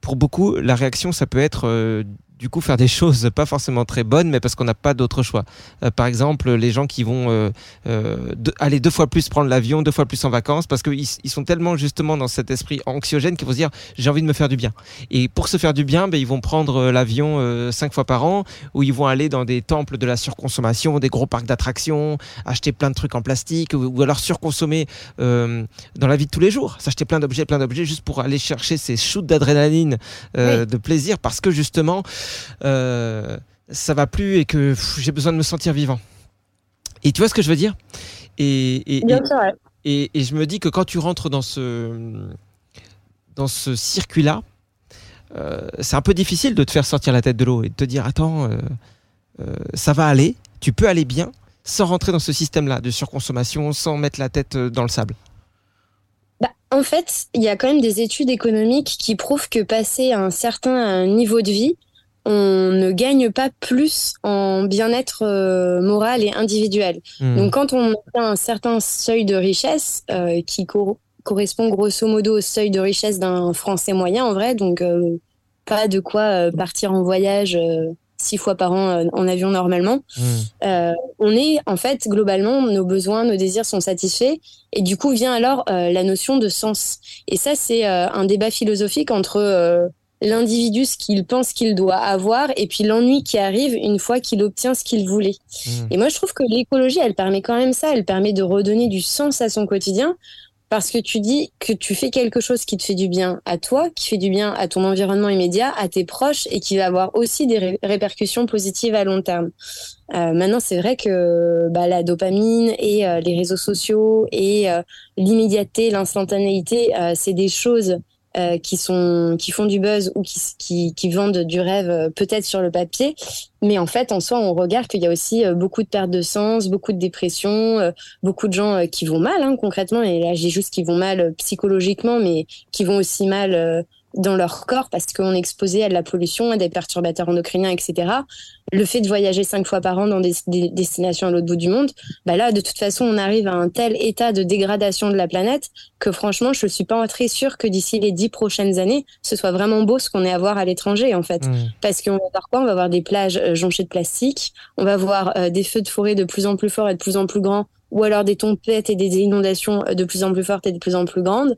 pour beaucoup, la réaction, ça peut être euh, du coup faire des choses pas forcément très bonnes, mais parce qu'on n'a pas d'autre choix. Euh, par exemple, les gens qui vont euh, euh, de- aller deux fois plus prendre l'avion, deux fois plus en vacances, parce qu'ils ils sont tellement justement dans cet esprit anxiogène qu'ils vont se dire j'ai envie de me faire du bien. Et pour se faire du bien, ben, ils vont prendre euh, l'avion euh, cinq fois par an, ou ils vont aller dans des temples de la surconsommation, des gros parcs d'attractions, acheter plein de trucs en plastique, ou, ou alors surconsommer euh, dans la vie de tous les jours, s'acheter plein d'objets, plein d'objets juste pour aller chercher ces shoots d'adrénaline, euh, de plaisir, parce que justement, euh, ça va plus et que j'ai besoin de me sentir vivant. Et tu vois ce que je veux dire? Et, et, Bien et- sûr, ouais. et, et je me dis que quand tu rentres dans ce, dans ce circuit-là, euh, c'est un peu difficile de te faire sortir la tête de l'eau et de te dire attends, euh, ça va aller, tu peux aller bien sans rentrer dans ce système-là de surconsommation, sans mettre la tête dans le sable. Bah, en fait, il y a quand même des études économiques qui prouvent que passer un certain niveau de vie, on ne gagne pas plus en bien-être euh, moral et individuel. Hmm. Donc, quand on atteint un certain seuil de richesse, euh, qui cor- correspond grosso modo au seuil de richesse d'un Français moyen, en vrai, donc euh, pas de quoi euh, partir en voyage euh, six fois par an euh, en avion normalement, euh, on est en fait globalement nos besoins, nos désirs sont satisfaits et du coup vient alors euh, la notion de sens. Et ça c'est euh, un débat philosophique entre euh, l'individu ce qu'il pense qu'il doit avoir et puis l'ennui qui arrive une fois qu'il obtient ce qu'il voulait. Hmm. Et moi je trouve que l'écologie elle permet quand même ça, elle permet de redonner du sens à son quotidien. Parce que tu dis que tu fais quelque chose qui te fait du bien à toi, qui fait du bien à ton environnement immédiat, à tes proches et qui va avoir aussi des ré- répercussions positives à long terme. Euh, maintenant, c'est vrai que bah, la dopamine et euh, les réseaux sociaux et euh, l'immédiateté, l'instantanéité, euh, c'est des choses euh, qui sont qui font du buzz ou qui, qui, qui vendent du rêve euh, peut-être sur le papier, mais en fait, en soi, on regarde qu'il y a aussi euh, beaucoup de perte de sens, beaucoup de dépression, beaucoup de gens qui vont mal hein, concrètement. Et là, j'ai juste qui vont mal psychologiquement, mais qui vont aussi mal dans leur corps parce qu'on est exposé à de la pollution, à des perturbateurs endocriniens, etc. Le fait de voyager cinq fois par an dans des, des destinations à l'autre bout du monde, bah là, de toute façon, on arrive à un tel état de dégradation de la planète que franchement, je suis pas très sûre que d'ici les dix prochaines années, ce soit vraiment beau ce qu'on est à voir à l'étranger, en fait. Hmm. Parce qu'on va voir quoi? On va voir des plages euh, jonchées de plastique, on va voir euh, des feux de forêt de plus en plus forts et de plus en plus grands, ou alors des tempêtes et des inondations euh, de plus en plus fortes et de plus en plus grandes.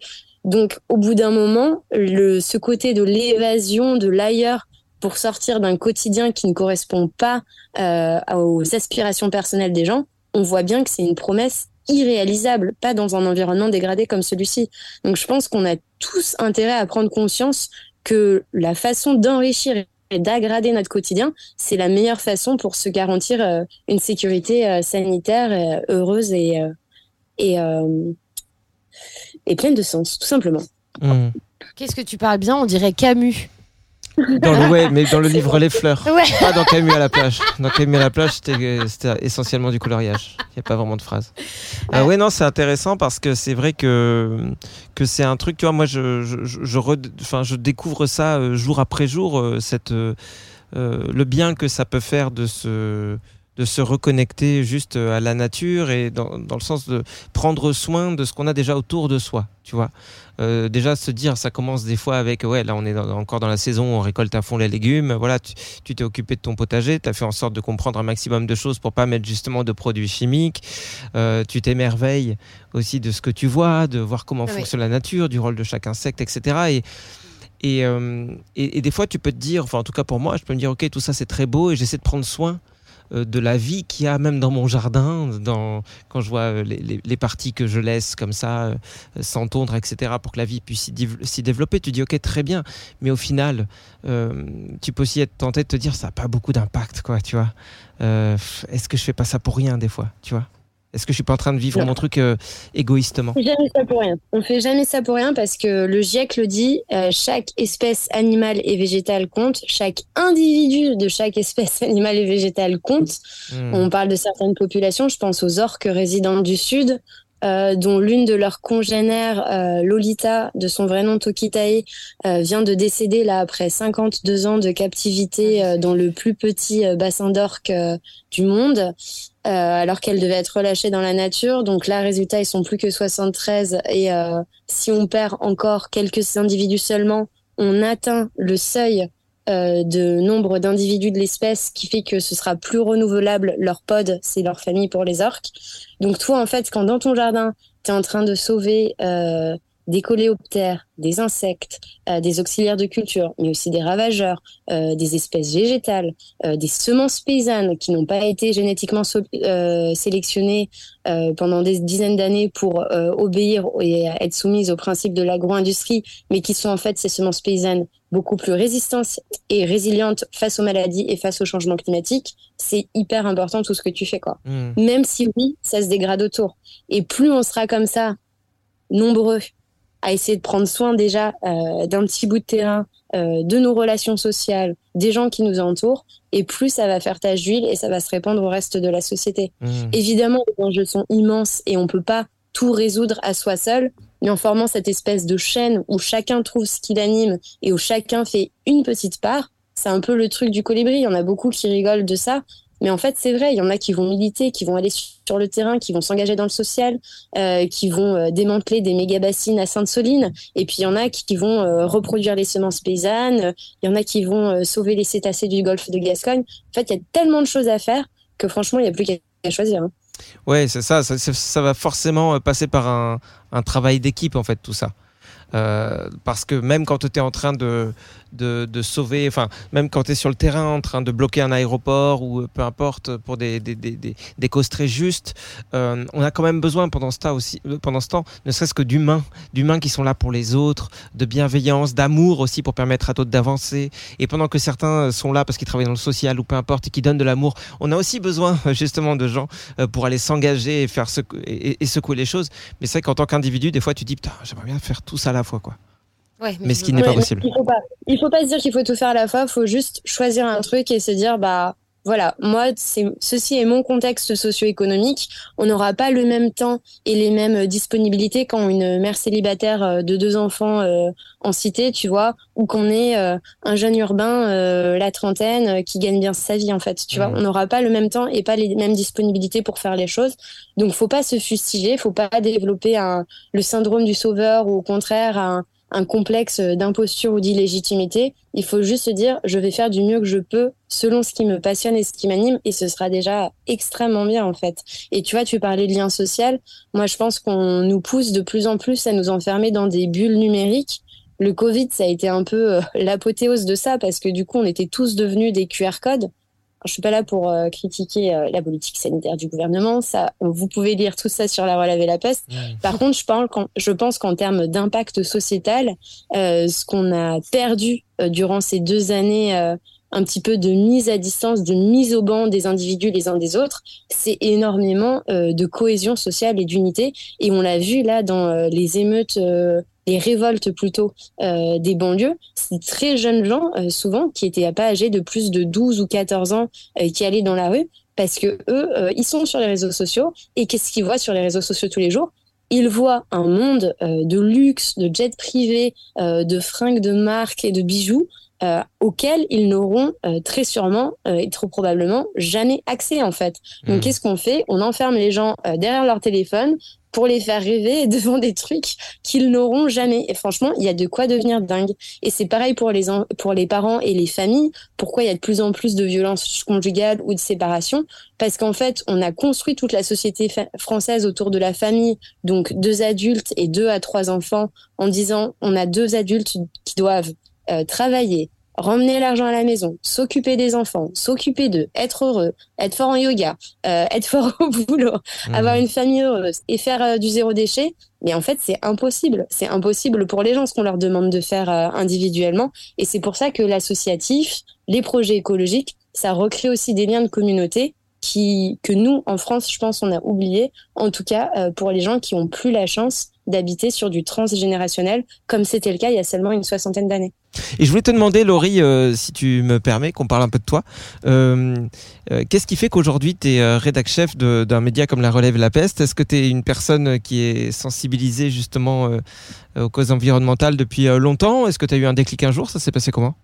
Donc, au bout d'un moment, le, ce côté de l'évasion, de l'ailleurs, pour sortir d'un quotidien qui ne correspond pas euh, aux aspirations personnelles des gens, on voit bien que c'est une promesse irréalisable, pas dans un environnement dégradé comme celui-ci. Donc, je pense qu'on a tous intérêt à prendre conscience que la façon d'enrichir et d'aggrader notre quotidien, c'est la meilleure façon pour se garantir euh, une sécurité euh, sanitaire euh, heureuse et, et, et pleine de sens, tout simplement. Hmm. Qu'est-ce que tu parles bien On dirait Camus. Dans le, ouais, mais dans le livre Les Fleurs. Ouais. Pas dans Camus à la plage. Dans Camus à la plage, c'était essentiellement du coloriage. Il n'y a pas vraiment de phrase. Euh, ouais, non, c'est intéressant parce que c'est vrai que, que c'est un truc, tu vois, moi, je, je, je, je red- enfin, je découvre ça euh, jour après jour, euh, cette, euh, le bien que ça peut faire de se, de se reconnecter juste euh, à la nature et dans, dans le sens de prendre soin de ce qu'on a déjà autour de soi, tu vois. Euh, déjà se dire, ça commence des fois avec, ouais, là on est dans- encore dans la saison, on récolte à fond les légumes, voilà, tu tu t'es occupé de ton potager, tu as fait en sorte de comprendre un maximum de choses pour pas mettre justement de produits chimiques, Euh, tu t'émerveilles aussi de ce que tu vois, de voir comment Oui. fonctionne la nature, du rôle de chaque insecte, etc. Et, et, euh, et, et des fois tu peux te dire, enfin en tout cas pour moi, je peux me dire, ok, tout ça c'est très beau et j'essaie de prendre soin de la vie qu'il y a même dans mon jardin, quand je vois euh, les, parties que je laisse comme ça, euh, sans tondre, etc., pour que la vie puisse s'y développer, tu dis ok, très bien, mais au final, euh, tu peux aussi être tenté de te dire ça n'a pas beaucoup d'impact, quoi, tu vois. Euh, Est-ce que je fais pas ça pour rien des fois, tu vois? Est-ce que je suis pas en train de vivre mon truc euh, égoïstement On fait jamais ça pour rien. On fait jamais ça pour rien parce que le GIEC le dit, euh, chaque espèce animale et végétale compte, chaque individu de chaque espèce animale et végétale compte. Hmm. On parle de certaines populations, je pense aux orques résidents du sud, euh, dont l'une de leurs congénères, euh, Lolita, de son vrai nom Tokitae, euh, vient de décéder là après 52 ans de captivité euh, dans le plus petit bassin d'orques du monde, alors qu'elle devait être relâchée dans la nature. Donc là, résultat, ils sont plus que 73 et euh, si on perd encore quelques individus seulement, on atteint le seuil euh, de nombre d'individus de l'espèce qui fait que ce sera plus renouvelable leur pod, c'est leur famille pour les orques. Donc toi, en fait, quand dans ton jardin, tu es en train de sauver euh, des coléoptères, des insectes, euh, des auxiliaires de culture, mais aussi des ravageurs, euh, des espèces végétales, euh, des semences paysannes qui n'ont pas été génétiquement so- euh, sélectionnées euh, pendant des dizaines d'années pour euh, obéir et être soumises aux principes de l'agro-industrie, mais qui sont en fait ces semences paysannes beaucoup plus résistantes et résilientes face aux maladies et face au changement climatique, c'est hyper important tout ce que tu fais, quoi. Hmm. Même si oui, ça se dégrade autour. Et plus on sera comme ça, nombreux, à essayer de prendre soin déjà euh, d'un petit bout de terrain, euh, de nos relations sociales, des gens qui nous entourent, et plus ça va faire tache d'huile et ça va se répandre au reste de la société. Hmm. Évidemment, les enjeux sont immenses et on peut pas tout résoudre à soi seul, mais en formant cette espèce de chaîne où chacun trouve ce qui l'anime et où chacun fait une petite part, c'est un peu le truc du colibri. Il y en a beaucoup qui rigolent de ça, mais en fait, c'est vrai. Il y en a qui vont militer, qui vont aller sur le terrain, qui vont s'engager dans le social, euh, qui vont euh, démanteler des méga bassines à Sainte-Soline, et puis il y en a qui, vont euh, reproduire les semences paysannes. Il y en a qui vont sauver les cétacés du golfe de Gascogne. En fait, il y a tellement de choses à faire que franchement, il n'y a plus qu'à choisir. hein. Ouais, c'est ça, ça. ça va forcément passer par un, un travail d'équipe, en fait, tout ça. Parce que même quand tu es en train de, de, sauver, enfin, même quand tu es sur le terrain en train de bloquer un aéroport ou euh, peu importe pour des, des, des, des, des causes très justes, euh, on a quand même besoin pendant ce temps aussi, euh, pendant ce temps, ne serait-ce que d'humains, d'humains qui sont là pour les autres, de bienveillance, d'amour aussi pour permettre à d'autres d'avancer. Et pendant que certains sont là parce qu'ils travaillent dans le social ou peu importe et qui donnent de l'amour, on a aussi besoin justement de gens pour aller s'engager et faire et, secouer les choses. Mais c'est qu'en tant qu'individu, des fois, tu dis putain, j'aimerais bien faire tout ça à la fois, quoi. Ouais, Mais ce qui n'est pas possible. Il faut pas, il faut pas se dire qu'il faut tout faire à la fois. Il faut juste choisir un truc et se dire, bah voilà, moi, c'est, ceci est mon contexte socio-économique. On n'aura pas le même temps et les mêmes disponibilités quand une mère célibataire euh, de deux enfants euh, en cité, tu vois, ou qu'on est euh, un jeune urbain, euh, la trentaine, euh, qui gagne bien sa vie, en fait. Tu vois, Mhm. on n'aura pas le même temps et pas les mêmes disponibilités pour faire les choses. Donc, faut pas se fustiger, faut pas développer un, le syndrome du sauveur ou au contraire un, un complexe d'imposture ou d'illégitimité. Il faut juste se dire, je vais faire du mieux que je peux selon ce qui me passionne et ce qui m'anime, et ce sera déjà extrêmement bien en fait. Et tu vois, tu parlais de lien social. Moi, je pense qu'on nous pousse de plus en plus à nous enfermer dans des bulles numériques. Le Covid, ça a été un peu euh, l'apothéose de ça parce que du coup, on était tous devenus des QR codes. Je suis pas là pour euh, critiquer euh, la politique sanitaire du gouvernement. Ça, vous pouvez lire tout ça sur la relève et la peste. Par contre, je, parle qu'en- je pense qu'en termes d'impact sociétal, euh, ce qu'on a perdu durant ces deux années, un petit peu de mise à distance, de mise au banc des individus les uns des autres, c'est énormément de cohésion sociale et d'unité. Et on l'a vu là dans les émeutes, les révoltes plutôt euh, des banlieues. C'est très jeunes gens, euh, souvent, qui étaient pas âgés de plus de 12 ou 14 ans, euh, qui allaient dans la rue parce que eux, ils sont sur les réseaux sociaux et qu'est-ce qu'ils voient sur les réseaux sociaux tous les jours? Ils voient un monde de luxe, de jets privés, de fringues de marque et de bijoux euh, auxquels ils n'auront euh, très sûrement euh, et trop probablement jamais accès en fait. Donc Mhm. qu'est-ce qu'on fait? On enferme les gens derrière leur téléphone pour les faire rêver devant des trucs qu'ils n'auront jamais. Et franchement, il y a de quoi devenir dingue. Et c'est pareil pour les pour les parents et les familles. Pourquoi il y a de plus en plus de violences conjugales ou de séparation Parce qu'en fait, on a construit toute la société française autour de la famille, donc deux adultes et deux à trois enfants, en disant on a deux adultes qui doivent euh, travailler, ramener l'argent à la maison, s'occuper des enfants, s'occuper d'eux, être heureux, être fort en yoga, euh, être fort au boulot, Mhm. avoir une famille heureuse et faire euh, du zéro déchet. Mais en fait, c'est impossible. C'est impossible pour les gens ce qu'on leur demande de faire euh, individuellement. Et c'est pour ça que l'associatif, les projets écologiques, ça recrée aussi des liens de communauté qui, que nous, en France, je pense, on a oublié, en tout cas euh, pour les gens qui ont plus la chance d'habiter sur du transgénérationnel, comme c'était le cas il y a seulement une soixantaine d'années. Et je voulais te demander, Laurie, euh, si tu me permets, qu'on parle un peu de toi. Euh, euh, Qu'est-ce qui fait qu'aujourd'hui, tu es rédac chef d'un média comme La Relève la Peste? Est-ce que tu es une personne qui est sensibilisée justement aux causes environnementales depuis longtemps? Est-ce que tu as eu un déclic un jour? Ça s'est passé comment?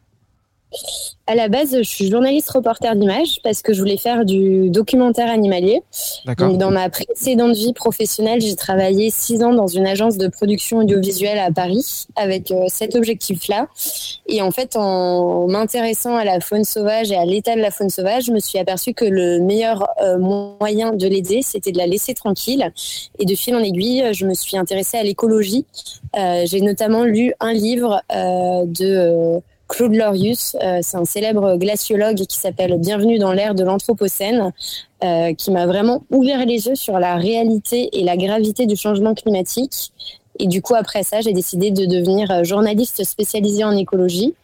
À la base, je suis journaliste reporter d'image parce que je voulais faire du documentaire animalier. Donc, dans ma précédente vie professionnelle, j'ai travaillé six ans dans une agence de production audiovisuelle à Paris avec euh, cet objectif-là. Et en fait, en m'intéressant à la faune sauvage et à l'état de la faune sauvage, je me suis aperçue que le meilleur euh, moyen de l'aider, c'était de la laisser tranquille. Et de fil en aiguille, je me suis intéressée à l'écologie. Euh, j'ai notamment lu un livre euh, de euh, Claude Lorius, euh, c'est un célèbre glaciologue qui s'appelle Bienvenue dans l'ère de l'Anthropocène, euh, qui m'a vraiment ouvert les yeux sur la réalité et la gravité du changement climatique. Et du coup, après ça, j'ai décidé de devenir euh, journaliste spécialisée en écologie.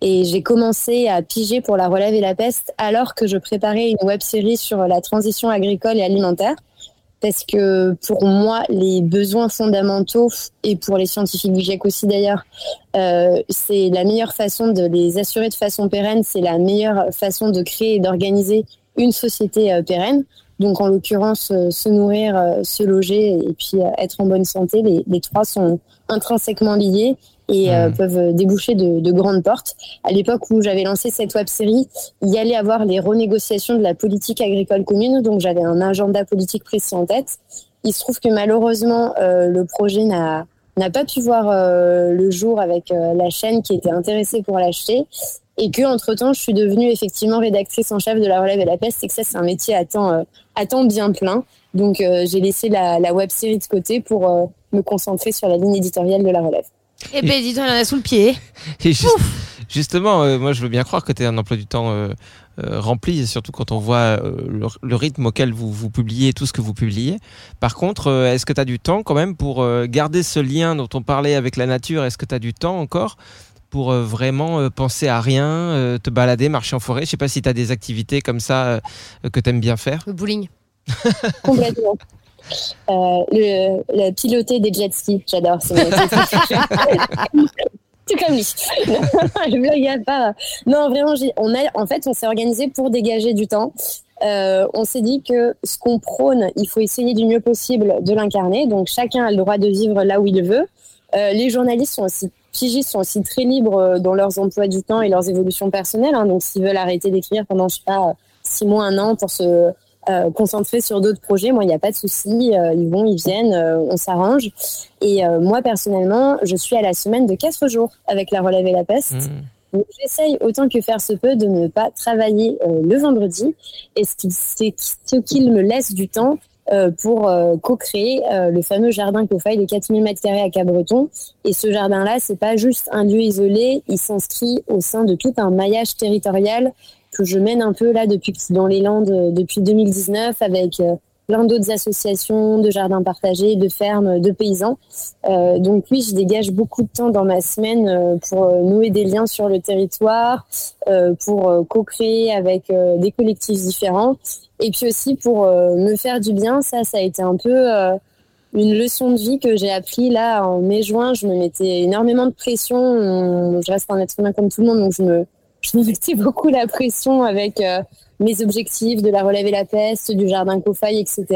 Et j'ai commencé à piger pour la relève et la peste alors que je préparais une web série sur la transition agricole et alimentaire. Parce que pour moi, les besoins fondamentaux, et pour les scientifiques du GIEC aussi d'ailleurs, euh, c'est la meilleure façon de les assurer de façon pérenne, c'est la meilleure façon de créer et d'organiser une société euh, pérenne. Donc en l'occurrence, euh, se nourrir, euh, se loger et puis être en bonne santé, les trois sont intrinsèquement liés et euh, Mhm. peuvent déboucher de, de grandes portes. À l'époque où j'avais lancé cette web série, il y allait avoir les renégociations de la politique agricole commune, donc j'avais un agenda politique précis en tête. Il se trouve que malheureusement, euh, le projet n'a n'a pas pu voir euh, le jour avec euh, la chaîne qui était intéressée pour l'acheter et que entre temps je suis devenue effectivement rédactrice en chef de la relève et la peste et que ça c'est un métier à temps euh, à temps bien plein donc euh, j'ai laissé la, la web série de côté pour euh, me concentrer sur la ligne éditoriale de la relève Et ben, dis-toi, il en a sous le pied. Et juste- justement, euh, moi je veux bien croire que tu as un emploi du temps euh, euh, rempli, surtout quand on voit euh, le, le rythme auquel vous, vous publiez tout ce que vous publiez. Par contre, euh, est-ce que tu as du temps quand même pour euh, garder ce lien dont on parlait avec la nature? Est-ce que tu as du temps encore pour euh, vraiment euh, penser à rien, euh, te balader, marcher en forêt? Je sais pas si tu as des activités comme ça euh, que tu aimes bien faire. Le bowling. complètement le, le piloter des jet skis j'adore tout comme lui je blague à part non vraiment on a en fait on s'est organisé pour dégager du temps Euh, on s'est dit que ce qu'on prône, il faut essayer du mieux possible de l'incarner. Donc chacun a le droit de vivre là où il veut. Euh, les journalistes sont aussi pigistes sont aussi très libres euh, dans leurs emplois du temps et leurs évolutions personnelles. hein. Donc s'ils veulent arrêter d'écrire pendant je sais pas six mois, un an pour se euh, concentrer sur d'autres projets, moi il n'y a pas de souci. Euh, ils vont, ils viennent, euh, on s'arrange. Et euh, moi personnellement, je suis à la semaine de quatre jours avec la relève et la peste. Mmh. Donc, J'essaye autant que faire se peut de ne pas travailler euh, le vendredi et ce ce qu'il me laisse du temps euh, pour euh, co-créer euh, le fameux jardin Cofaille de 4000 mètres carrés à Cabreton. Et ce jardin-là, c'est pas juste un lieu isolé, il s'inscrit au sein de tout un maillage territorial que je mène un peu là depuis dans les Landes euh, depuis 2019 avec euh, plein d'autres associations de jardins partagés, de fermes, de paysans. Euh, donc oui, je dégage beaucoup de temps dans ma semaine pour nouer des liens sur le territoire, pour co-créer avec des collectifs différents, et puis aussi pour me faire du bien. Ça, ça a été un peu une leçon de vie que j'ai appris là en mai-juin. Je me mettais énormément de pression. On- Je reste un être humain comme tout le monde, donc je me, je me mettais beaucoup la pression avec euh, mes objectifs de la relève et la peste, du jardin Cofaille, etc.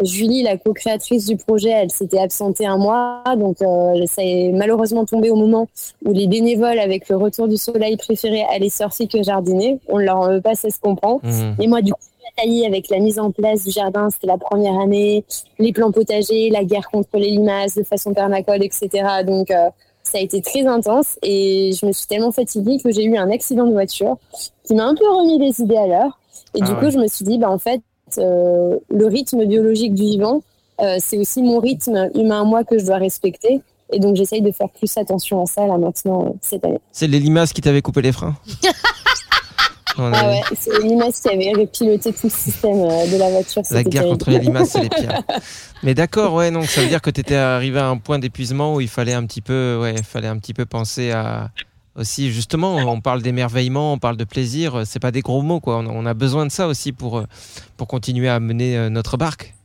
Julie, la co-créatrice du projet, elle s'était absentée un mois, donc euh, ça est malheureusement tombé au moment où les bénévoles, avec le retour du soleil préféré, allaient surfer que jardiner. On ne leur en veut pas, ça se comprend. Mmh. Et moi, du coup, avec la mise en place du jardin, c'était la première année, les plans potagers, la guerre contre les limaces de façon permacole, etc. Donc, euh, ça a été très intense et je me suis tellement fatiguée que j'ai eu un accident de voiture qui m'a un peu remis les idées à l'heure. Et Ah du ouais. coup, je me suis dit, bah, en fait, euh, le rythme biologique du vivant, euh, c'est aussi mon rythme humain à moi que je dois respecter. Et donc, j'essaye de faire plus attention à ça là maintenant, euh, cette année. C'est les limaces qui t'avaient coupé les freins. On Ah ouais, c'est les limaces qui avaient piloté tout le système euh, de la voiture. La guerre terrible. contre les limaces, c'est les pires. Mais d'accord, ouais, donc ça veut dire que tu étais arrivé à un point d'épuisement où il fallait un petit peu, ouais, il fallait un petit peu penser à, aussi justement on parle d'émerveillement on parle de plaisir c'est pas des gros mots quoi on, a besoin de ça aussi pour pour continuer à mener notre barque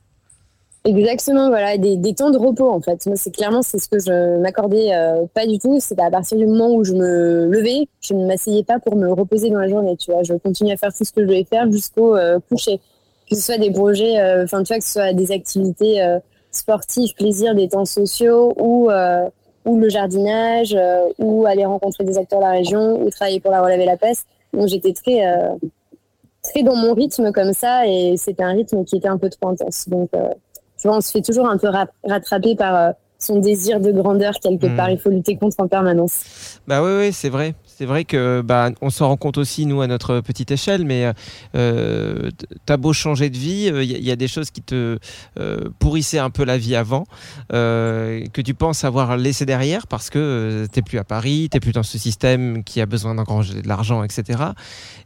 Exactement, voilà, des, des, temps de repos en fait. Moi, c'est clairement c'est ce que je m'accordais euh, pas du tout. C'est à partir du moment où je me levais, je ne m'asseyais pas pour me reposer dans la journée. Tu vois, je continuais à faire tout ce que je devais faire jusqu'au euh, coucher. Que ce soit des projets, euh, enfin tu vois, que ce soit des activités sportives, plaisir, des temps sociaux ou ou le jardinage, ou aller rencontrer des acteurs de la région, ou travailler pour la relève la peste. Donc j'étais très très dans mon rythme comme ça, et c'était un rythme qui était un peu trop intense. Donc on se fait toujours un peu rattraper par euh, son désir de grandeur quelque hmm. part. Il faut lutter contre en permanence. Bah oui, oui c'est vrai. C'est vrai que bah, on s'en rend compte aussi nous à notre petite échelle, mais euh, t'as beau changer de vie, il euh, y, a des choses qui te euh, pourrissaient un peu la vie avant, que tu penses avoir laissé derrière parce que t'es plus à Paris, t'es plus dans ce système qui a besoin d'engranger de l'argent, etc.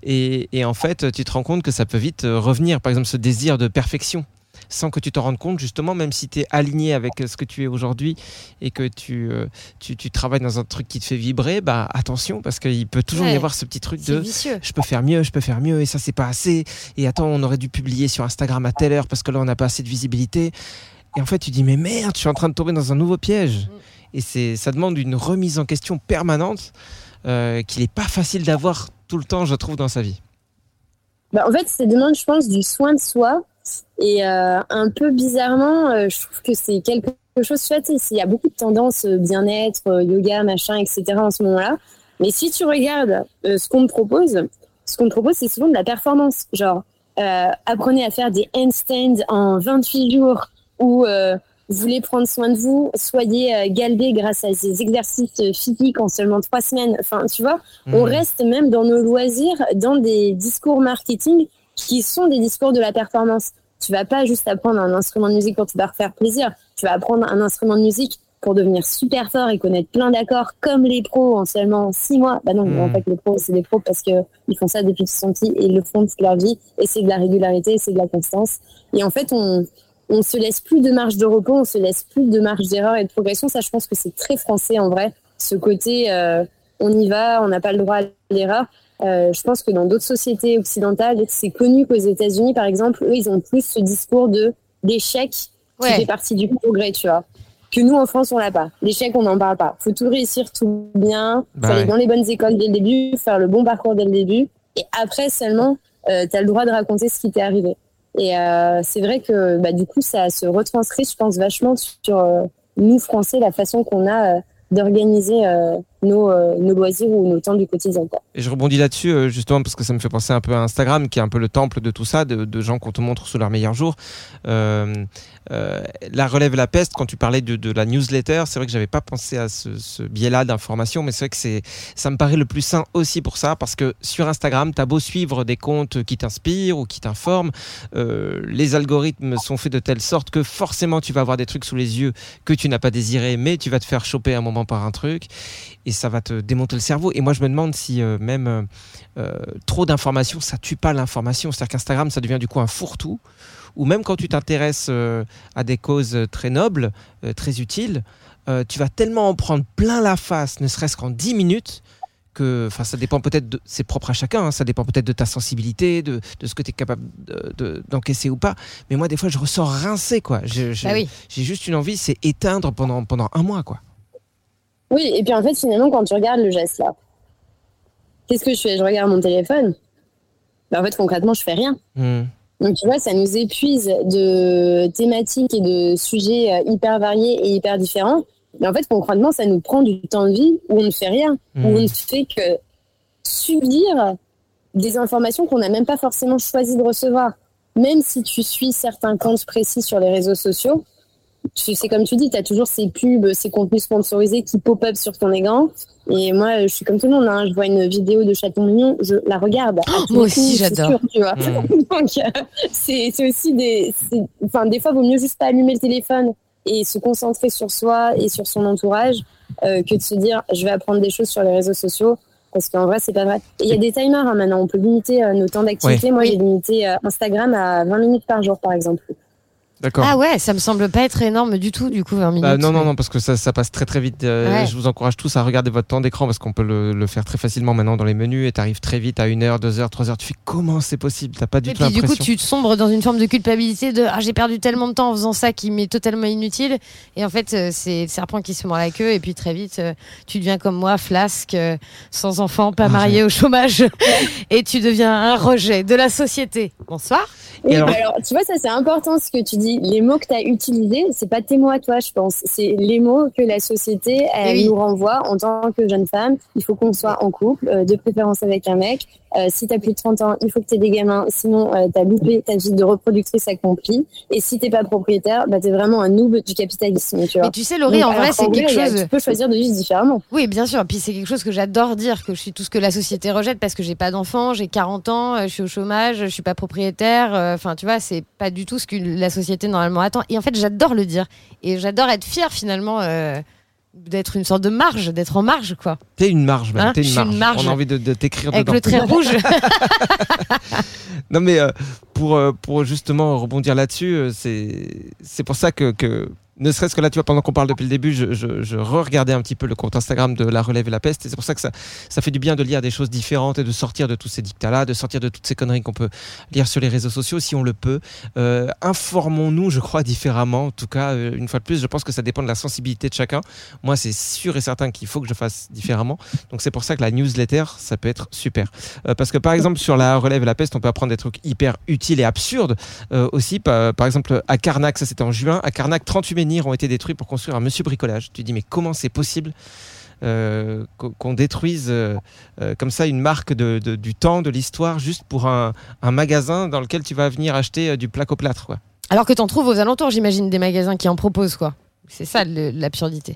Et, et en fait, tu te rends compte que ça peut vite revenir. Par exemple, ce désir de perfection sans que tu te rendes compte, justement, même si tu es aligné avec ce que tu es aujourd'hui et que tu, euh, tu, tu, travailles dans un truc qui te fait vibrer, bah attention, parce qu'il peut toujours y avoir ce petit truc de je peux faire mieux, je peux faire mieux, et ça, c'est pas assez. Et attends, on aurait dû publier sur Instagram à telle heure parce que là, on n'a pas assez de visibilité. Et en fait, tu dis, mais merde, je suis en train de tomber dans un nouveau piège. Et c'est, ça demande une remise en question permanente euh, qu'il n'est pas facile d'avoir tout le temps, je trouve, dans sa vie. Bah, en fait, ça demande, je pense, du soin de soi et euh, un peu bizarrement, euh, je trouve que c'est quelque chose, tu vois, il y a beaucoup de tendances euh, bien-être, yoga, machin, etc. en ce moment-là. Mais si tu regardes ce qu'on me propose, ce qu'on me propose, c'est souvent de la performance. Genre, apprenez à faire des handstands en 28 jours ou voulez prendre soin de vous, soyez galbé grâce à ces exercices physiques en seulement trois semaines. Enfin, tu vois, on mmh. reste même dans nos loisirs, dans des discours marketing qui sont des discours de la performance. Tu vas pas juste apprendre un instrument de musique pour te faire plaisir. Tu vas apprendre un instrument de musique pour devenir super fort et connaître plein d'accords comme les pros en seulement six mois. Bah non, en hmm. fait, les pros, c'est des pros parce que ils font ça depuis qu'ils sont petits et ils le font toute leur vie. Et c'est de la régularité, c'est de la constance. Et en fait, on, on se laisse plus de marge de repos, on se laisse plus de marge d'erreur et de progression. Ça, je pense que c'est très français en vrai. Ce côté, euh, on y va, on n'a pas le droit à l'erreur. Euh, je pense que dans d'autres sociétés occidentales, c'est connu qu'aux États-Unis, par exemple, eux, ils ont plus ce discours de l'échec qui fait partie du progrès, tu vois. Que nous, en France, on l'a pas. L'échec, on n'en parle pas. Faut tout réussir, tout bien. Bah aller dans les bonnes écoles dès le début, faire le bon parcours dès le début. Et après seulement, euh, tu as le droit de raconter ce qui t'est arrivé. Et euh, c'est vrai que bah, du coup, ça se retranscrit, je pense, vachement sur euh, nous, Français, la façon qu'on a d'organiser euh, nos, euh, nos, loisirs ou nos temps du quotidien. Et je rebondis là-dessus euh, justement parce que ça me fait penser un peu à Instagram qui est un peu le temple de tout ça, de, gens qu'on te montre sous leurs meilleurs jours. la relève la peste, quand tu parlais de, la newsletter, c'est vrai que j'avais pas pensé à ce, ce biais-là d'information, mais c'est vrai que ça me paraît le plus sain aussi pour ça parce que sur Instagram, tu as beau suivre des comptes qui t'inspirent ou qui t'informent, les algorithmes sont faits de telle sorte que forcément tu vas avoir des trucs sous les yeux que tu n'as pas désiré, mais tu vas te faire choper un moment par un truc ça va te démonter le cerveau. Et moi, je me demande si euh, même euh, euh, trop d'informations, ça tue pas l'information. C'est-à-dire qu'Instagram, ça devient du coup un fourre-tout. Ou même quand tu t'intéresses à des causes très nobles, très utiles, tu vas tellement en prendre plein la face, ne serait-ce qu'en 10 minutes, que, enfin, ça dépend peut-être de, c'est propre à chacun, hein. ça dépend peut-être de ta sensibilité, de, de ce que tu es capable d'encaisser ou pas. Mais moi, des fois, je ressors rincé, quoi. Bah j'ai juste une envie, c'est éteindre pendant, pendant un mois, quoi. Oui, et puis en fait, finalement, quand tu regardes le geste là, qu'est-ce que je fais? Je regarde mon téléphone. Ben, en fait, concrètement, je fais rien. Hmm. Donc, tu vois, ça nous épuise de thématiques et de sujets euh, hyper variés et hyper différents. Mais en fait, concrètement, ça nous prend du temps de vie où on ne fait rien, où on ne fait que subir des informations qu'on n'a même pas forcément choisi de recevoir. Même si tu suis certains comptes précis sur les réseaux sociaux, c'est comme tu dis, tu as toujours ces pubs, ces contenus sponsorisés qui pop-up sur ton écran. Et moi, je suis comme tout le monde. Hein. Je vois une vidéo de chaton mignon, je la regarde. Oh, moi aussi, j'adore. Tu vois. Mmh. Donc, euh, c'est aussi des. Enfin, des fois, il vaut mieux juste pas allumer le téléphone et se concentrer sur soi et sur son entourage euh, que de se dire je vais apprendre des choses sur les réseaux sociaux. Parce qu'en vrai, c'est pas vrai. Il y a des timers hein, maintenant. On peut limiter euh, nos temps d'activité. Moi, j'ai limité Instagram à 20 minutes par jour, par exemple. D'accord. Ah ouais, ça me semble pas être énorme du tout, du coup, 20 minutes. Bah, non, non, non, parce que ça, ça passe très très vite. Euh, Ouais. Je vous encourage tous à regarder votre temps d'écran parce qu'on peut le, le faire très facilement maintenant dans les menus et t'arrives très vite à 1 heure, 2 heures, 3 heures. Tu fais comment c'est possible? T'as pas du Et tout puis du coup, tu te sombres dans une forme de culpabilité de ah, j'ai perdu tellement de temps en faisant ça qui m'est totalement inutile. Et en fait, euh, c'est le serpent qui se mord la queue. Et puis très vite, euh, tu deviens comme moi, flasque, sans enfant, pas Ah, marié au chômage. et tu deviens un rejet de la société. Bonsoir. Oui, Et alors- bah alors, tu vois, ça c'est important ce que tu dis. Les mots que tu as utilisés, c'est pas tes mots à toi, je pense. C'est les mots que la société elle, oui. nous renvoie en tant que jeune femme. Il faut qu'on soit en couple, euh, de préférence avec un mec. Euh, si tu as plus de 30 ans, il faut que tu aies des gamins, sinon euh, tu as loupé ta vie de reproductrice accomplie. Et si t'es pas propriétaire, bah, tu es vraiment un noob du capitalisme. Tu vois. Mais tu sais, Laurie, Donc, en vrai, c'est quelque a- chose. Tu peux choisir de vivre différemment. Oui, bien sûr. Puis c'est quelque chose que j'adore dire, que je suis tout ce que la société rejette parce que j'ai pas d'enfant, j'ai 40 ans, euh, je suis au chômage, je suis pas propriétaire. euh, Enfin, tu vois, c'est pas du tout ce que la société normalement attend. Et en fait, j'adore le dire. Et j'adore être fière finalement euh, d'être une sorte de marge, d'être en marge, quoi. T'es une marge, même. Hein, T'es une marge. une marge. On a envie de, de t'écrire Avec dedans. le trait rouge. Non, mais euh, pour, euh, pour justement rebondir là-dessus, euh, c'est c'est pour ça que, que ne serait-ce que là, tu vois, pendant qu'on parle depuis le début, je, re-regardais un petit peu le compte Instagram de La Relève et la Peste. Et c'est pour ça que ça, fait du bien de lire des choses différentes et de sortir de tous ces dictats-là, de sortir de toutes ces conneries qu'on peut lire sur les réseaux sociaux si on le peut. Euh, Informons-nous, je crois, différemment. En tout cas, euh, une fois de plus, je pense que ça dépend de la sensibilité de chacun. Moi, c'est sûr et certain qu'il faut que je fasse différemment. Donc, c'est pour ça que la newsletter, ça peut être super. Euh, parce que, par exemple, sur La Relève et la Peste, on peut apprendre des trucs hyper utiles et absurdes aussi. Par, par exemple, à Carnac, ça c'était en juin, à Carnac, 38 menhirs ont été détruits pour construire un monsieur bricolage. Tu dis, mais comment c'est possible euh, qu'on détruise euh, euh, comme ça une marque de, de- du temps, de l'histoire, juste pour un, un magasin dans lequel tu vas venir acheter du placo-plâtre. quoi? Alors que t'en trouves aux alentours, j'imagine, des magasins qui en proposent, quoi. C'est ça l'absurdité.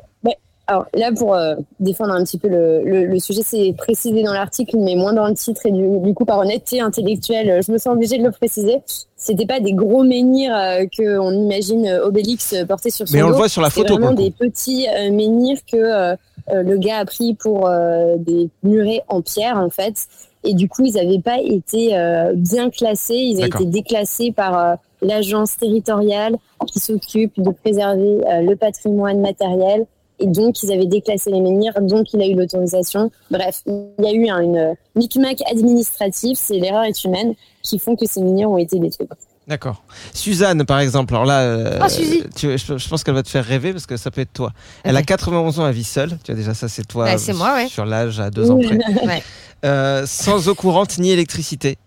Alors là, pour euh, défendre un petit peu le, le, le sujet, c'est précisé dans l'article, mais moins dans le titre. Et du, du coup, par honnêteté intellectuelle, euh, je me sens obligée de le préciser. C'était pas des gros menhirs euh, que on imagine euh, Obélix euh, porter sur son Mais on dos. le voit sur la photo. vraiment des petits euh, menhirs que le gars a pris pour euh, des murets en pierre, en fait. Et du coup, ils n'avaient pas été euh, bien classés. Ils ont D'accord. été déclassés par l'agence territoriale qui s'occupe de préserver euh, le patrimoine matériel. Et donc, ils avaient déclassé les menhirs, donc il a eu l'autorisation. Bref, il y a eu un, une micmac administratif, c'est l'erreur est humaine, qui font que ces menhirs ont été détruits. D'accord. Suzanne, par exemple, alors là, euh, Ah, Suzy. tu- je, je pense qu'elle va te faire rêver parce que ça peut être toi. Elle a Ok. 91 ans, elle vit seule. Tu vois, déjà, ça, c'est toi. Bah, c'est moi, ouais. Sur l'âge à deux ans près. Ouais. Euh, sans eau courante ni électricité.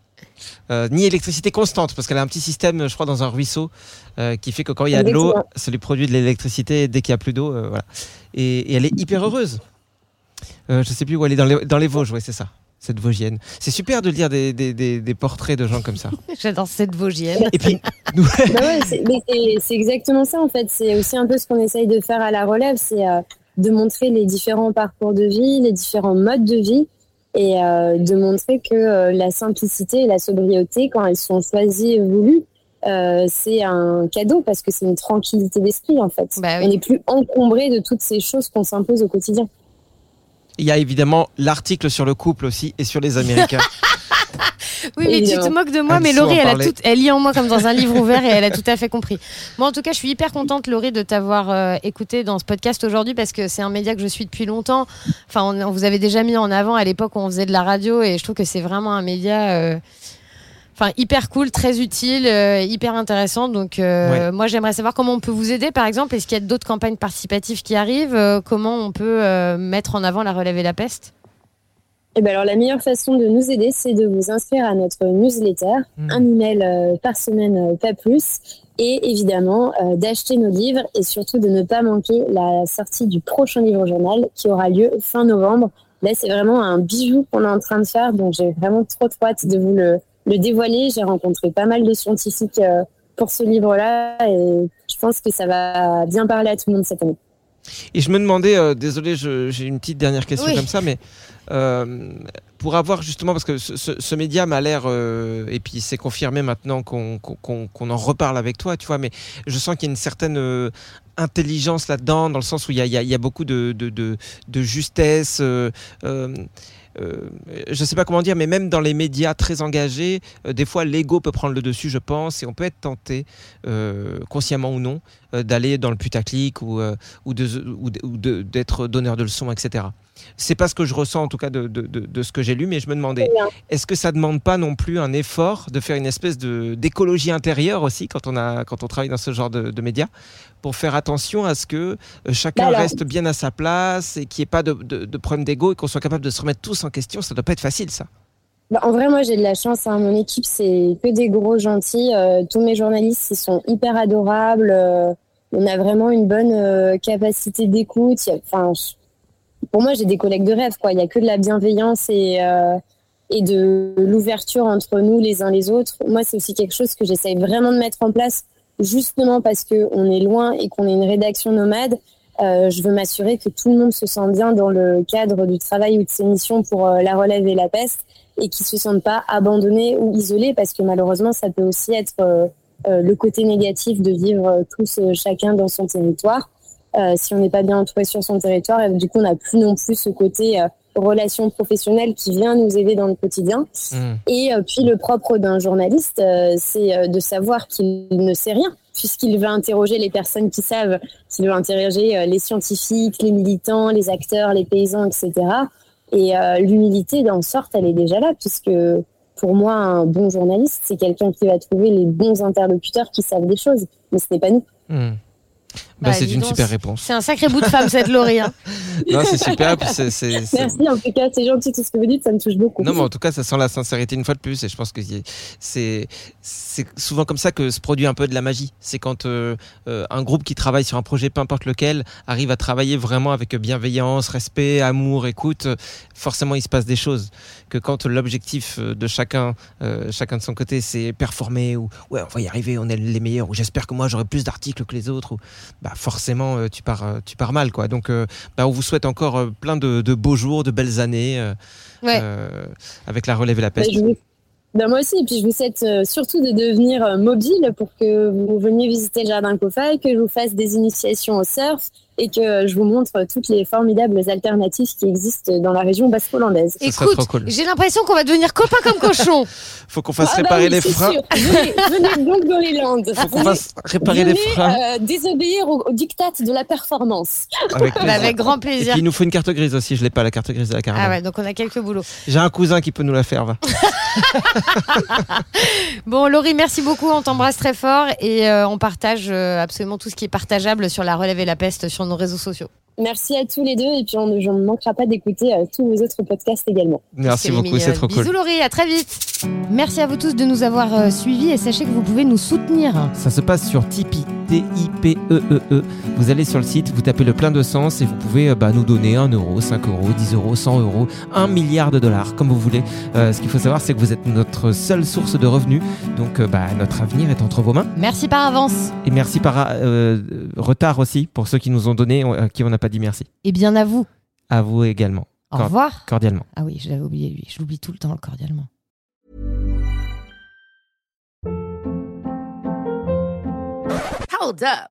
Euh, ni électricité constante, parce qu'elle a un petit système, je crois, dans un ruisseau, euh, qui fait que quand il y a de l'eau, ça lui produit de l'électricité dès qu'il n'y a plus d'eau. euh, voilà. et, et elle est hyper heureuse. Euh, je sais plus où elle est, dans les, dans les Vosges, oui, c'est ça, cette Vosgienne. C'est super de lire des, des, des, des portraits de gens comme ça. J'adore cette Vosgienne. Et puis, nous, Bah ouais, c'est- exactement ça en fait. C'est aussi un peu ce qu'on essaye de faire à la relève, c'est euh, de montrer les différents parcours de vie, les différents modes de vie, et euh, de montrer que euh, la simplicité et la sobriété, quand elles sont choisies et voulues, euh, c'est un cadeau parce que c'est une tranquillité d'esprit en fait. Bah oui. On n'est plus encombré de toutes ces choses qu'on s'impose au quotidien. il y a évidemment l'article sur le couple aussi et sur les Américains. Oui, mais tu te Évidemment. moques de moi, mais Laurie, elle, a tout, elle lit en moi comme dans un livre ouvert et elle a tout à fait compris. Moi, en tout cas, je suis hyper contente, Laurie, de t'avoir euh, écouté dans ce podcast aujourd'hui parce que c'est un média que je suis depuis longtemps. Enfin, on, on vous avait déjà mis en avant à l'époque où on faisait de la radio et je trouve que c'est vraiment un média. euh, Enfin, hyper cool, très utile, euh, hyper intéressant. Donc, euh, moi, j'aimerais savoir comment on peut vous aider, par exemple. Est-ce qu'il y a d'autres campagnes participatives qui arrivent? Euh, Comment on peut euh, mettre en avant la relève et la peste? Et ben alors la meilleure façon de nous aider, c'est de vous inscrire à notre newsletter, Mm. un email euh, par semaine, euh, pas plus, et évidemment euh, d'acheter nos livres et surtout de ne pas manquer la sortie du prochain livre journal qui aura lieu fin novembre. Là, c'est vraiment un bijou qu'on est en train de faire, donc j'ai vraiment trop trop hâte de vous le, le dévoiler. J'ai rencontré pas mal de scientifiques euh, pour ce livre-là et je pense que ça va bien parler à tout le monde cette année. Et je me demandais, euh, désolé, j'ai une petite dernière question Oui. comme ça, mais euh, pour avoir justement, parce que ce, ce- ce média m'a l'air, euh, et puis c'est confirmé maintenant qu'on qu'on- qu'on en reparle avec toi, tu vois, mais je sens qu'il y a une certaine intelligence là-dedans, dans le sens où il y a, y a- y a beaucoup de, de, de- de justesse. Euh, je sais pas comment dire, mais même dans les médias très engagés, euh, des fois l'ego peut prendre le dessus, je pense, et on peut être tenté, euh, consciemment ou non, d'aller dans le putaclic ou, ou d'être donneur de leçons, etc. C'est pas ce que je ressens en tout cas de, de- de- de ce que j'ai lu, mais je me demandais, est-ce que ça demande pas non plus un effort de faire une espèce de d'écologie intérieure aussi quand on a quand on travaille dans ce genre de, médias pour faire attention à ce que euh, chacun alors- reste bien à sa place et qu'il n'y ait pas de, de, problème d'ego et qu'on soit capable de se remettre tous en question? Ça doit pas être facile, ça. Bah, en vrai, moi, j'ai de la chance. hein. Mon équipe, c'est que des gros gentils. Euh, tous mes journalistes, ils sont hyper adorables. Euh, on a vraiment une bonne euh, capacité d'écoute. Enfin, je- pour moi, j'ai des collègues de rêve. Quoi. Il y a que de la bienveillance et, euh, et de l'ouverture entre nous les uns les autres. Moi, c'est aussi quelque chose que j'essaye vraiment de mettre en place, justement parce que on est loin et qu'on est une rédaction nomade. Euh, je veux m'assurer que tout le monde se sent bien dans le cadre du travail ou de ses missions pour euh, la relève et la peste et qui se sentent pas abandonnés ou isolés parce que malheureusement ça peut aussi être euh, euh, le côté négatif de vivre tous chacun dans son territoire. Euh, si on n'est pas bien entouré sur son territoire, et du coup on n'a plus non plus ce côté euh, relation professionnelle qui vient nous aider dans le quotidien. Et euh, puis le propre d'un journaliste, euh, c'est de savoir qu'il ne sait rien, puisqu'il va interroger les personnes qui savent, qu'il va interroger les scientifiques, les militants, les acteurs, les paysans, etc. Et l'humilité, d'en sorte, elle est déjà là, puisque pour moi, un bon journaliste, c'est quelqu'un qui va trouver les bons interlocuteurs qui savent des choses, mais ce n'est pas nous. Hmm. Bah, Bah, c'est une donc, super réponse. C'est un sacré bout de femme, cette Laurie. hein. Non, c'est super. Merci, en tout cas, c'est gentil tout ce que vous dites, ça me touche beaucoup. Non, mais en tout cas, ça sent la sincérité une fois de plus. Et je pense que c'est souvent comme ça que se produit un peu de la magie. C'est quand euh, euh, un groupe qui travaille sur un projet, peu importe lequel, arrive à travailler vraiment avec bienveillance, respect, amour, écoute. Forcément, il se passe des choses. Que quand l'objectif euh, de chacun, euh, chacun de son côté, c'est performer ou ouais, on va y arriver, on est les meilleurs. Ou j'espère que moi j'aurai plus d'articles que les autres. Ou bah forcément, euh, tu pars, euh, tu pars mal, quoi. Donc, euh, bah, on vous souhaite encore plein de, de beaux jours, de belles années. Ouais. euh, avec la relève et la Bah, peste. vous- bah, moi aussi, et puis je vous souhaite surtout de devenir mobile pour que vous veniez visiter le jardin Kofa, que je vous fasse des initiations au surf et que je vous montre toutes les formidables alternatives qui existent dans la région basque-hollandaise. Ce serait Écoute, cool. j'ai l'impression qu'on va devenir copains comme cochons. Faut qu'on fasse Ah bah réparer oui, les freins. sûr. Venez, venez donc dans les Landes. Faut qu'on fasse réparer les freins. euh, désobéir au, au diktat de la performance. Avec, Bah, avec grand Et plaisir. puis il nous faut une carte grise aussi. Je l'ai pas la carte grise de la caravane. Ah ouais, donc on a quelques boulots. J'ai un cousin qui peut nous la faire. Va. Bon, Laurie, merci beaucoup. On t'embrasse très fort et euh, on partage euh, absolument tout ce qui est partageable sur la relève et la peste sur nos réseaux sociaux. Merci à tous les deux et puis on, je ne manquera pas d'écouter euh, tous vos autres podcasts également. Merci beaucoup, c'est trop Bisous cool. Laurie, à très vite. Merci à vous tous de nous avoir euh, suivis et sachez que vous pouvez nous soutenir. Ça se passe sur Tipeee, T-I-P-E-E-E. E Vous allez sur le site, vous tapez le plein de sens et vous pouvez euh, bah, nous donner 1 euro, 5 euros, 10 euros, 100 euros, 1 milliard de dollars, comme vous voulez. Euh, ce qu'il faut savoir, c'est que vous êtes notre seule source de revenus. Donc, euh, bah, notre avenir est entre vos mains. Merci par avance. Et merci par euh, retard aussi pour ceux qui nous ont donné, qui on n'a pas dit merci. Et bien à vous. À vous également, Au revoir. cordialement. Ah oui, je l'avais oublié lui. Je l'oublie tout le temps cordialement. Hold up.